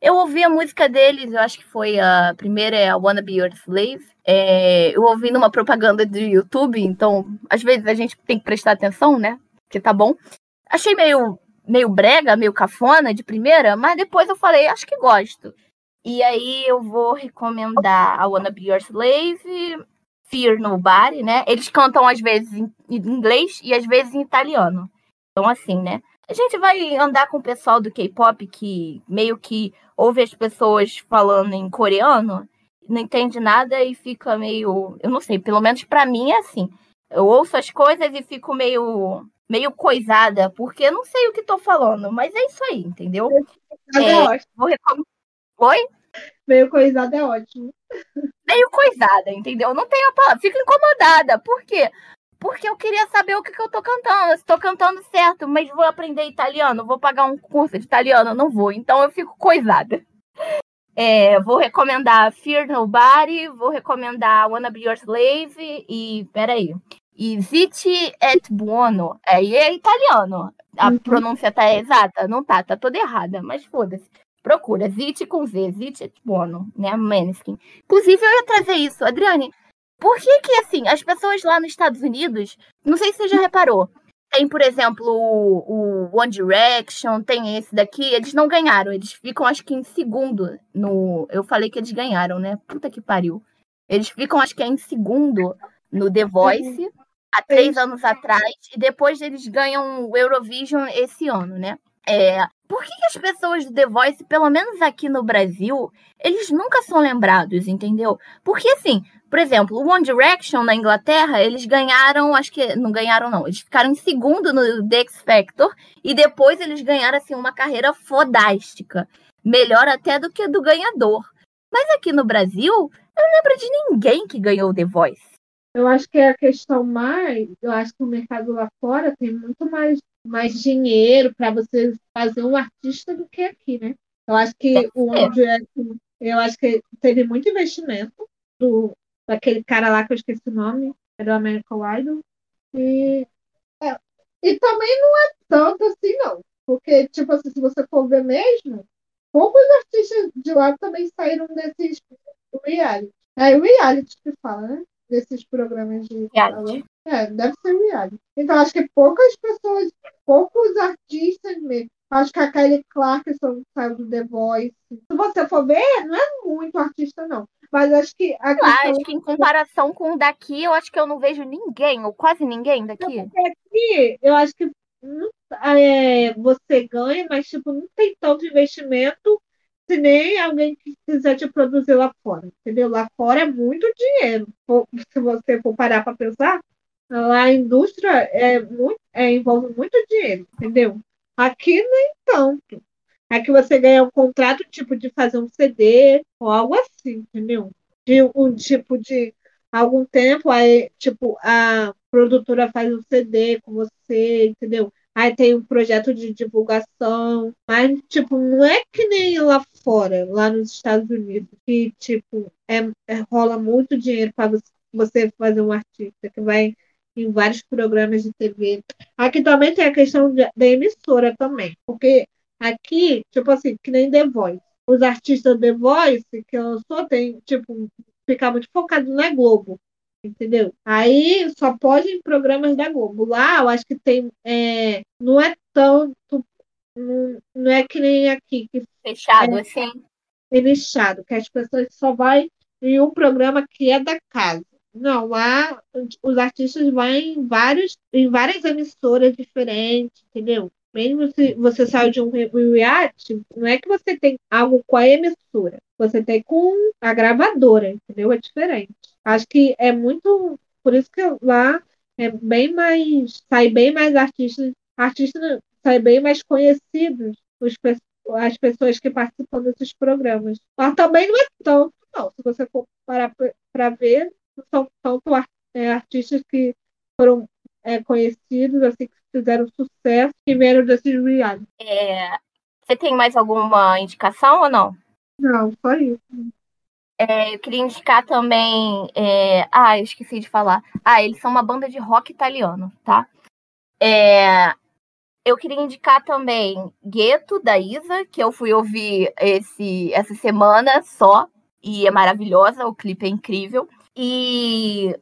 Eu ouvi a música deles, eu acho que foi a primeira, é a Wanna Be Your Slave. É, eu ouvi numa propaganda do YouTube, então às vezes a gente tem que prestar atenção, né? Porque tá bom. Achei meio, meio brega, meio cafona de primeira, mas depois eu falei, acho que gosto. E aí eu vou recomendar a Wanna Be Your Slave, Fear Nobody, né? Eles cantam às vezes em inglês e às vezes em italiano. Então, assim, né? A gente vai andar com o pessoal do K-pop que meio que ouve as pessoas falando em coreano, não entende nada e fica meio. Eu não sei, pelo menos para mim é assim. Eu ouço as coisas e fico meio meio coisada, porque eu não sei o que tô falando, mas é isso aí, entendeu? É, vou recomendar. Oi? Meio coisada é ótimo. Meio coisada, entendeu? Não tenho a palavra. Fico incomodada. Por quê? Porque eu queria saber o que, que eu tô cantando. Se tô cantando certo, mas vou aprender italiano, vou pagar um curso de italiano, não vou. Então eu fico coisada. É, vou recomendar Fear Nobody, vou recomendar Wanna Be Your Slave e. Peraí. E Ziti et Buono. Aí é, é italiano. A uhum. pronúncia tá exata? Não tá, tá toda errada, mas foda-se. Procura, Zit com Z, Zit Bono, né? Maneskin. Inclusive, eu ia trazer isso, Adriane. Por que que, assim, as pessoas lá nos Estados Unidos, não sei se você já reparou, tem, por exemplo, o, o One Direction, tem esse daqui, eles não ganharam, eles ficam, acho que, em segundo no... Eu falei que eles ganharam, né? Puta que pariu. Eles ficam, acho que é em segundo no The Voice, há três anos atrás, e depois eles ganham o Eurovision esse ano, né? É, por que, que, as pessoas do The Voice, pelo menos aqui no Brasil, eles nunca são lembrados, entendeu? Porque, assim, por exemplo, o One Direction na Inglaterra, eles ganharam, acho que não ganharam, não, eles ficaram em segundo no The X Factor e depois eles ganharam, assim, uma carreira fodástica. Melhor até do que do ganhador. Mas aqui no Brasil, eu não lembro de ninguém que ganhou The Voice. Eu acho que é a questão mais, eu acho que o mercado lá fora tem muito mais mais dinheiro para você fazer um artista do que aqui, né? Eu acho que o onde eu acho que teve muito investimento do daquele cara lá que eu esqueci o nome, é do American Idol. E, é, e também não é tanto assim, não. Porque, tipo assim, se você for ver mesmo, poucos artistas de lá também saíram desses reality. É reality que fala, né? Desses programas de. Reality. É, deve ser reality. Então, acho que poucas pessoas, poucos artistas mesmo. Acho que a Kelly Clarkson saiu do The Voice. Se você for ver, não é muito artista, não. Mas acho que. A questão... acho que em comparação com o daqui, eu acho que eu não vejo ninguém, ou quase ninguém daqui. aqui, eu acho que não, é, você ganha, mas tipo, não tem tanto investimento se nem alguém que quiser te produzir lá fora. Entendeu? Lá fora é muito dinheiro. Se você for parar para pensar, a indústria é muito, é, envolve muito dinheiro, entendeu? Aqui nem tanto. Aqui você ganha um contrato tipo de fazer um CD ou algo assim, entendeu? De um tipo de algum tempo, aí, tipo, a produtora faz um CD com você, entendeu? Aí tem um projeto de divulgação, mas, tipo, não é que nem lá fora, lá nos Estados Unidos, que, tipo, é, é rola muito dinheiro para você fazer um artista que vai em vários programas de TV. Aqui também tem a questão da emissora também, porque aqui, tipo assim, que nem The Voice. Os artistas The Voice que eu sou, tem, tipo, ficar muito focado na Globo entendeu? Aí só pode em programas da Globo. Lá eu acho que tem. É, não é tanto. Não, não é que nem aqui. Que Fechado, é, assim? É nichado, que as pessoas só vai em um programa que é da casa. Não, lá os artistas vão em, vários, em várias emissoras diferentes, entendeu? Mesmo se você saiu de um reality, não é que você tem algo com a emissora, você tem com a gravadora, entendeu? É diferente. Acho que é muito. Por isso que lá é bem mais. sai bem mais artistas. Artistas sai bem mais conhecidos os, as pessoas que participam desses programas. Lá também não é tanto, não. Se você for parar para ver, são tanto é, artistas que foram é, conhecidos, assim, que fizeram sucesso e vieram desses reality. É, você tem mais alguma indicação ou não? Não, só isso. É, eu queria indicar também. É... Ah, eu esqueci de falar. Ah, eles são uma banda de rock italiano, tá? É... Eu queria indicar também Gueto, da Isa, que eu fui ouvir esse, essa semana só, e é maravilhosa, o clipe é incrível. E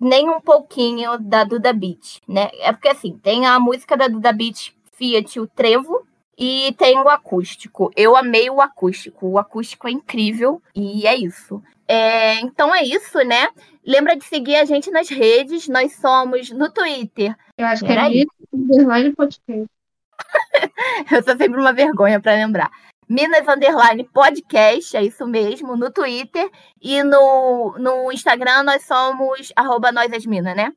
nem um pouquinho da Duda Beat, né? É porque assim, tem a música da Duda Beat Fiat, o Trevo, e tem o acústico. Eu amei o acústico. O acústico é incrível e é isso. É, então é isso, né? Lembra de seguir a gente nas redes. Nós somos no Twitter. Eu acho que é Underline Podcast. Eu sou sempre uma vergonha para lembrar. Minas Underline Podcast, é isso mesmo, no Twitter. E no, no Instagram nós somos arroba Nós as Minas, né?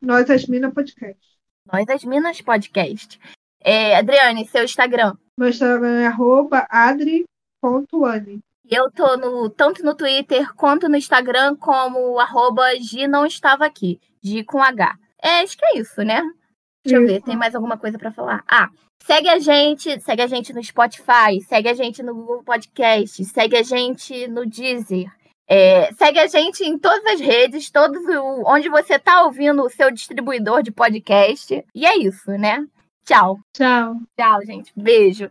Nós as Minas Podcast. Nós as Minas Podcast. É, Adriane, seu Instagram. Meu Instagram é arroba adri.ane. Eu tô no, tanto no Twitter quanto no Instagram como arroba G não estava aqui. G com H. É, acho que é isso, né? Deixa isso. eu ver, tem mais alguma coisa para falar? Ah, segue a gente, segue a gente no Spotify, segue a gente no Google Podcast, segue a gente no Deezer. É, segue a gente em todas as redes, todos onde você está ouvindo o seu distribuidor de podcast. E é isso, né? Tchau. Tchau. Tchau, gente. Beijo.